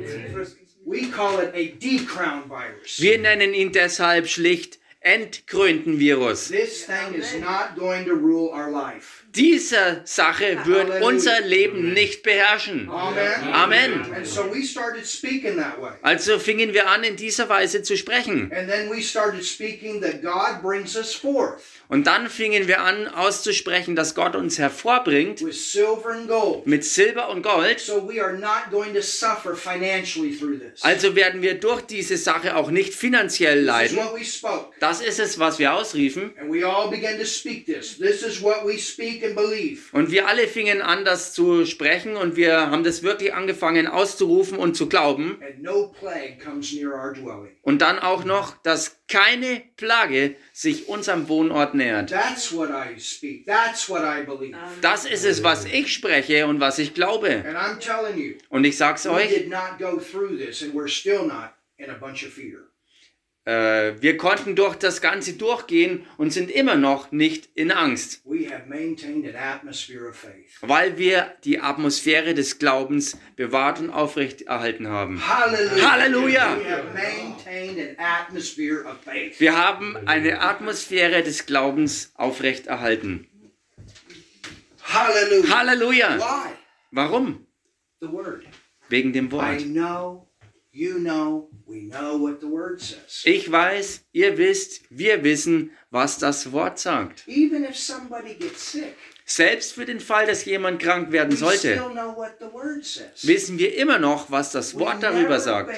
We call it a decrown virus. Wir nennen ihn deshalb schlicht entkrönten Virus. This thing is not going to rule our life. Diese Sache wird unser Leben nicht beherrschen. Amen. Amen. And so we started speaking that way. Also fingen wir an, in dieser Weise zu sprechen. And then we started speaking that God brings us forth Und dann fingen wir an, auszusprechen, dass Gott uns hervorbringt with silver and gold. mit Silber und Gold. So we are not going to suffer financially through this. Also werden wir durch diese Sache auch nicht finanziell leiden. what we spoke. Das ist es, was wir ausriefen. And we all began to speak this. This is what we speak and believe. Und wir alle fingen an, das zu sprechen und wir haben das wirklich angefangen auszurufen und zu glauben. And no plague comes near our dwelling. Und dann auch noch, dass keine Plage sich unserem Wohnort nähert. That's what I speak. That's what I believe. Das ist es, was ich spreche und was ich glaube. Und ich sag's we euch, äh, wir konnten durch das Ganze durchgehen und sind immer noch nicht in Angst, We have maintained an atmosphere of faith. weil wir die Atmosphäre des Glaubens bewahrt und aufrechterhalten haben. Hallelujah. Halleluja. Faith. Wir haben eine Atmosphäre des Glaubens aufrechterhalten. Hallelujah. Halleluja! Why? Warum? The word. Wegen dem I Wort. know, you know, Ich weiß, ihr wisst, wir wissen, was das Wort sagt. Even if somebody gets sick, Selbst für den Fall, dass jemand krank werden we sollte, wissen wir immer noch, was das Wort darüber sagt.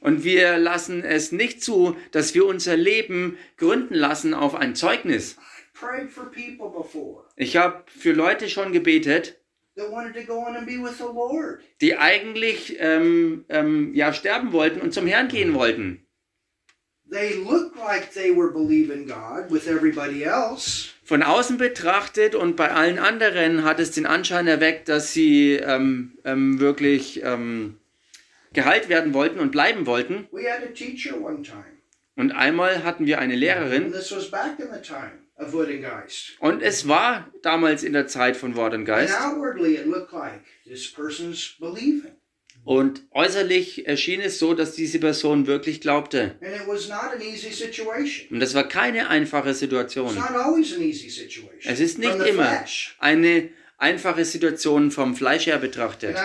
Und wir lassen es nicht zu, dass wir unser Leben gründen lassen auf ein Zeugnis. Ich habe für Leute schon gebetet, and die eigentlich ähm, ähm, ja sterben wollten und zum Herrn gehen wollten. They looked like they were believing God with everybody else, Von außen betrachtet und bei allen anderen hat es den Anschein erweckt, dass sie ähm, ähm, wirklich ähm, geheilt werden wollten und bleiben wollten. We had a teacher one time, Und einmal hatten wir eine and Lehrerin this was back in the time und es war damals in der Zeit von Wort und And Geist. outwardly, it looked like this person's believing. Und äußerlich erschien es so, dass diese Person wirklich glaubte. Und das war keine einfache Situation. Es ist nicht immer eine einfache Situation vom Fleisch her betrachtet.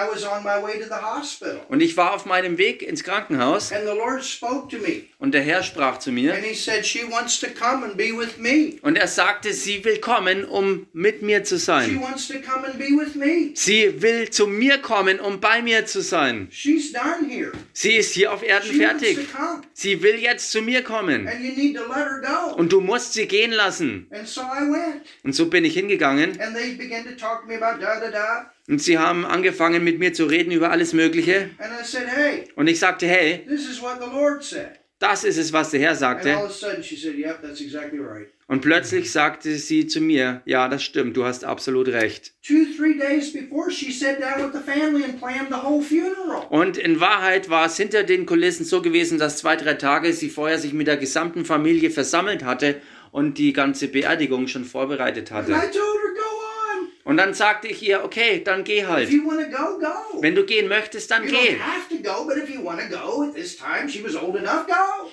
Und ich war auf meinem Weg ins Krankenhaus Und der Herr sprach zu mir und er sagte, sie will kommen, um mit mir zu She sein. wants to come and be with me. Sie will zu mir kommen, um bei mir zu sein. She's done here. Sie ist hier auf Erden fertig. Sie will jetzt zu mir kommen. And you need to let her go. Und du musst sie gehen lassen. Und so bin ich hingegangen And they began to talk to me about da da da. und sie haben angefangen mit mir zu reden über alles Mögliche. Und ich sagte, hey, Das ist es, was der Herr sagte. Und plötzlich sagte sie zu mir, ja, das stimmt, du hast absolut recht. Und in Wahrheit war es hinter den Kulissen so gewesen, dass zwei, drei Tage sie vorher sich mit der gesamten Familie versammelt hatte und die ganze Beerdigung schon vorbereitet hatte. told her, Go on. Und dann sagte ich ihr, okay, dann geh If halt. go, go. Wenn du gehen möchtest, dann You geh. go.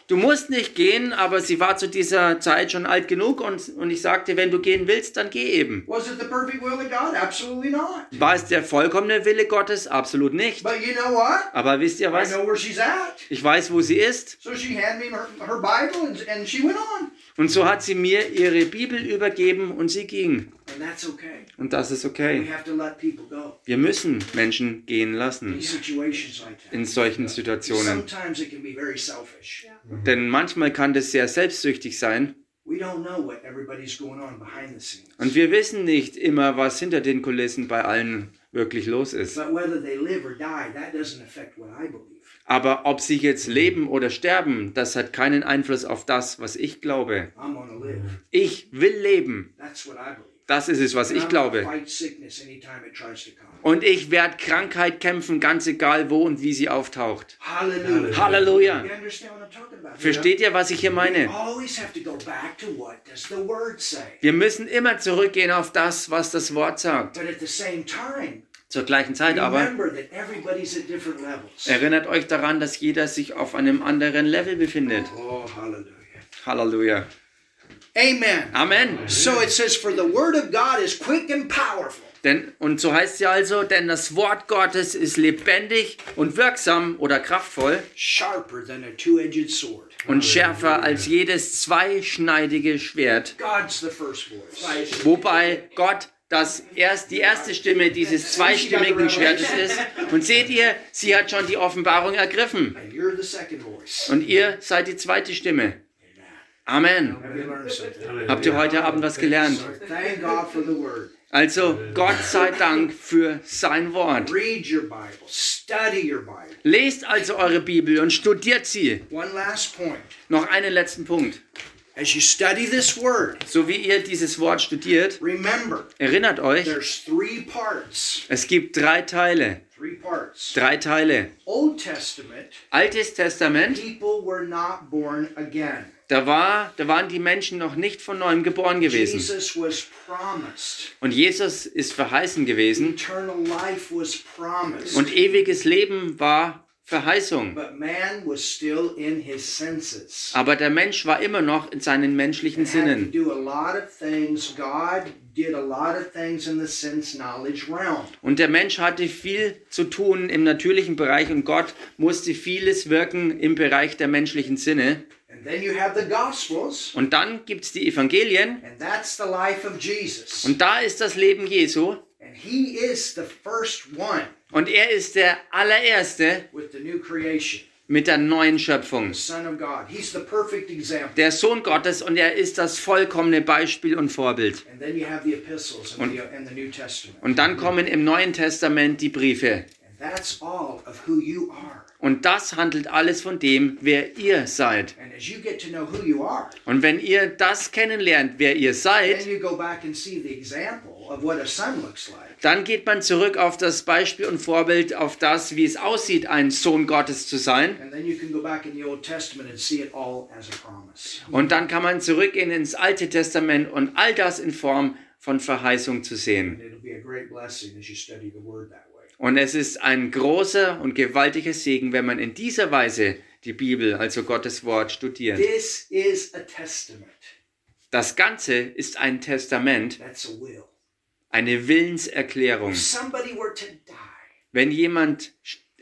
Du musst nicht gehen, aber sie war zu dieser Zeit schon alt genug und, und ich sagte, wenn du gehen willst, dann geh eben. Was it the perfect will of God? Absolutely not. War es der vollkommene Wille Gottes? Absolut nicht. But you know what? Aber wisst ihr I was? know where she's at. Ich weiß, wo sie ist. So she handed me her, her Bible and, and she went on. Und so hat sie mir ihre Bibel übergeben und sie ging. And that's okay. Und das ist We okay. have to let people go Wir müssen Menschen gehen in lassen situations like that. in solchen Situationen. Sometimes it can be very selfish. Denn manchmal kann das sehr selbstsüchtig sein. We don't know what everybody's going on behind the scenes. Und wir wissen nicht immer, was hinter den Kulissen bei allen wirklich los ist. Aber ob sie jetzt leben oder sterben, das hat keinen Einfluss auf das, was ich glaube. Ich will leben. Das ist es, was ich glaube. Und ich werde Krankheit kämpfen, ganz egal wo und wie sie auftaucht. Halleluja. About? Versteht ihr, was ich hier meine? Wir müssen immer zurückgehen auf das, was das Wort sagt. Zur gleichen Zeit aber remember that everybody's at different levels. erinnert euch daran, dass jeder sich auf einem anderen Level befindet. Oh, hallelujah. Halleluja. Amen. Amen. So it says, For the word of God is quick and powerful. Denn, und so heißt sie also, denn das Wort Gottes ist lebendig und wirksam oder kraftvoll sharper than a two-edged sword. und schärfer als jedes zweischneidige Schwert. Wobei Gott das erst, die erste Stimme dieses zweistimmigen Schwertes ist. Und seht ihr, sie hat schon die Offenbarung ergriffen. And you're the second voice. Und ihr seid die zweite Stimme. Amen. Have you learned something? Habt ihr heute Abend was gelernt? So thank God for the word. Also Gott sei Dank für sein Wort. Read your Bible. Study your Bible. Lest also eure Bibel und studiert sie. One last point. Noch einen letzten Punkt. As you study this word, So wie ihr dieses Wort studiert, remember erinnert euch, there's three parts. es gibt drei Teile. Three parts. Drei Teile. Old Testament, Altes Testament, people were not born again. da, war, da waren die Menschen noch nicht von neuem geboren gewesen. Jesus was promised. Und Jesus ist verheißen gewesen. Eternal life was promised. Und ewiges Leben war Verheißung. But man was still in his senses. Aber der Mensch war immer noch in seinen menschlichen Sinnen. Und der Mensch hatte viel zu tun im natürlichen Bereich und Gott musste vieles wirken im Bereich der menschlichen Sinne. And then you have the Gospels, Und dann gibt es die Evangelien and that's the life of Jesus. und da ist das Leben Jesu And he is the first one und er ist der allererste with the new creation, mit der neuen Schöpfung. Der Sohn Gottes und er ist das vollkommene Beispiel und Vorbild. Und dann kommen im Neuen Testament die Briefe. And that's all of who you are. Und das handelt alles von dem, wer ihr seid. Und wenn ihr das kennenlernt, wer ihr then seid, dann geht man zurück auf das Beispiel und Vorbild, auf das, wie es aussieht, ein Sohn Gottes zu sein. And then you can go back in the Old Testament and see it all as a promise. Und dann kann man zurückgehen ins Alte Testament und all das in Form von Verheißung zu sehen. Und es ist ein großer und gewaltiger Segen, wenn man in dieser Weise die Bibel, also Gottes Wort, studiert. Das Ganze ist ein Testament. Eine Willenserklärung. If somebody were to die Wenn jemand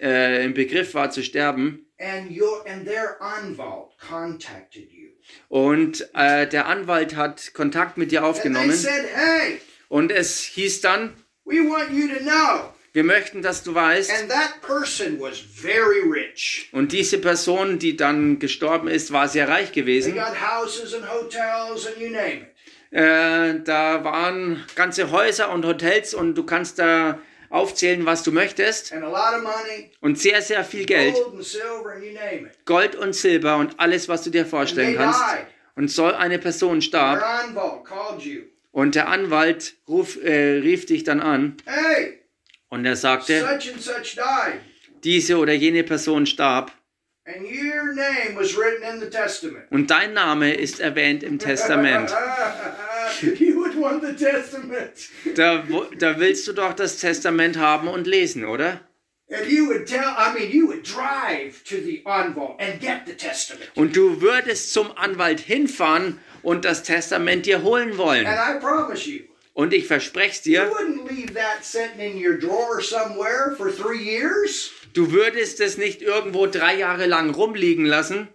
äh, im Begriff war zu sterben and your and their anwalt contacted you und äh, der Anwalt hat Kontakt mit dir and they aufgenommen said, "Hey, und es hieß dann, we want you to know." wir möchten, dass du weißt, And that person was very rich. und diese Person, die dann gestorben ist, war sehr reich They gewesen. got houses and hotels and you name it. Äh, da waren ganze Häuser und Hotels und du kannst da aufzählen, was du möchtest. money, Und sehr, sehr viel Geld. gold und Silber und alles, was du dir vorstellen kannst. died. Und so eine Person starb. Und der Anwalt ruf, äh, rief dich dann an. Hey, Und er sagte, such and such died, diese oder jene Person starb. and your name was written in the Testament. Und dein Name ist erwähnt im Testament. you would want the Testament. Da, da willst du doch das Testament haben und lesen, oder? Und du würdest zum Anwalt hinfahren und das Testament dir holen wollen. And I promise you, Und ich verspreche you dir, wouldn't leave that sitting in your drawer somewhere for three years. du würdest es nicht irgendwo drei Jahre lang rumliegen lassen,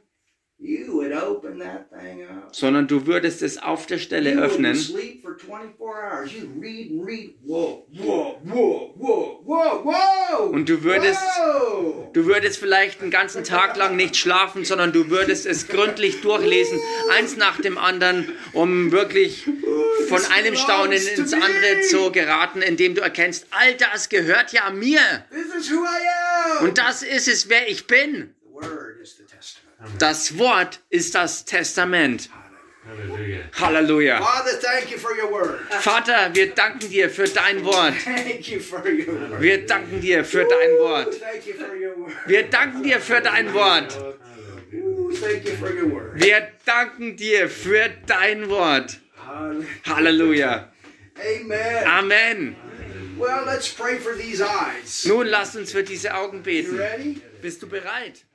sondern du würdest es auf der Stelle öffnen. sleep for 24 hours. You'd read and read. Whoa, whoa, whoa, whoa, whoa, whoa. Und du würdest-. Du würdest vielleicht einen ganzen Tag lang nicht schlafen, sondern du würdest es gründlich durchlesen, eins nach dem anderen, um wirklich von einem Staunen ins andere zu geraten, indem du erkennst, all das gehört ja mir. This is who I am. Und das ist es, wer ich bin. the word is the testament. Das Wort ist das Testament. Halleluja. Father, thank you for your word. Vater, wir danken dir für dein Wort. Thank you for your word. Wir danken dir für dein Wort. Thank you for your word. Wir danken dir für dein Wort. Ooh, thank you for your word. Wir danken dir für dein Wort. Halleluja. Amen. Amen. Well, let's pray for these eyes. Nun lasst uns für diese Augen You beten. ready? Bist du bereit?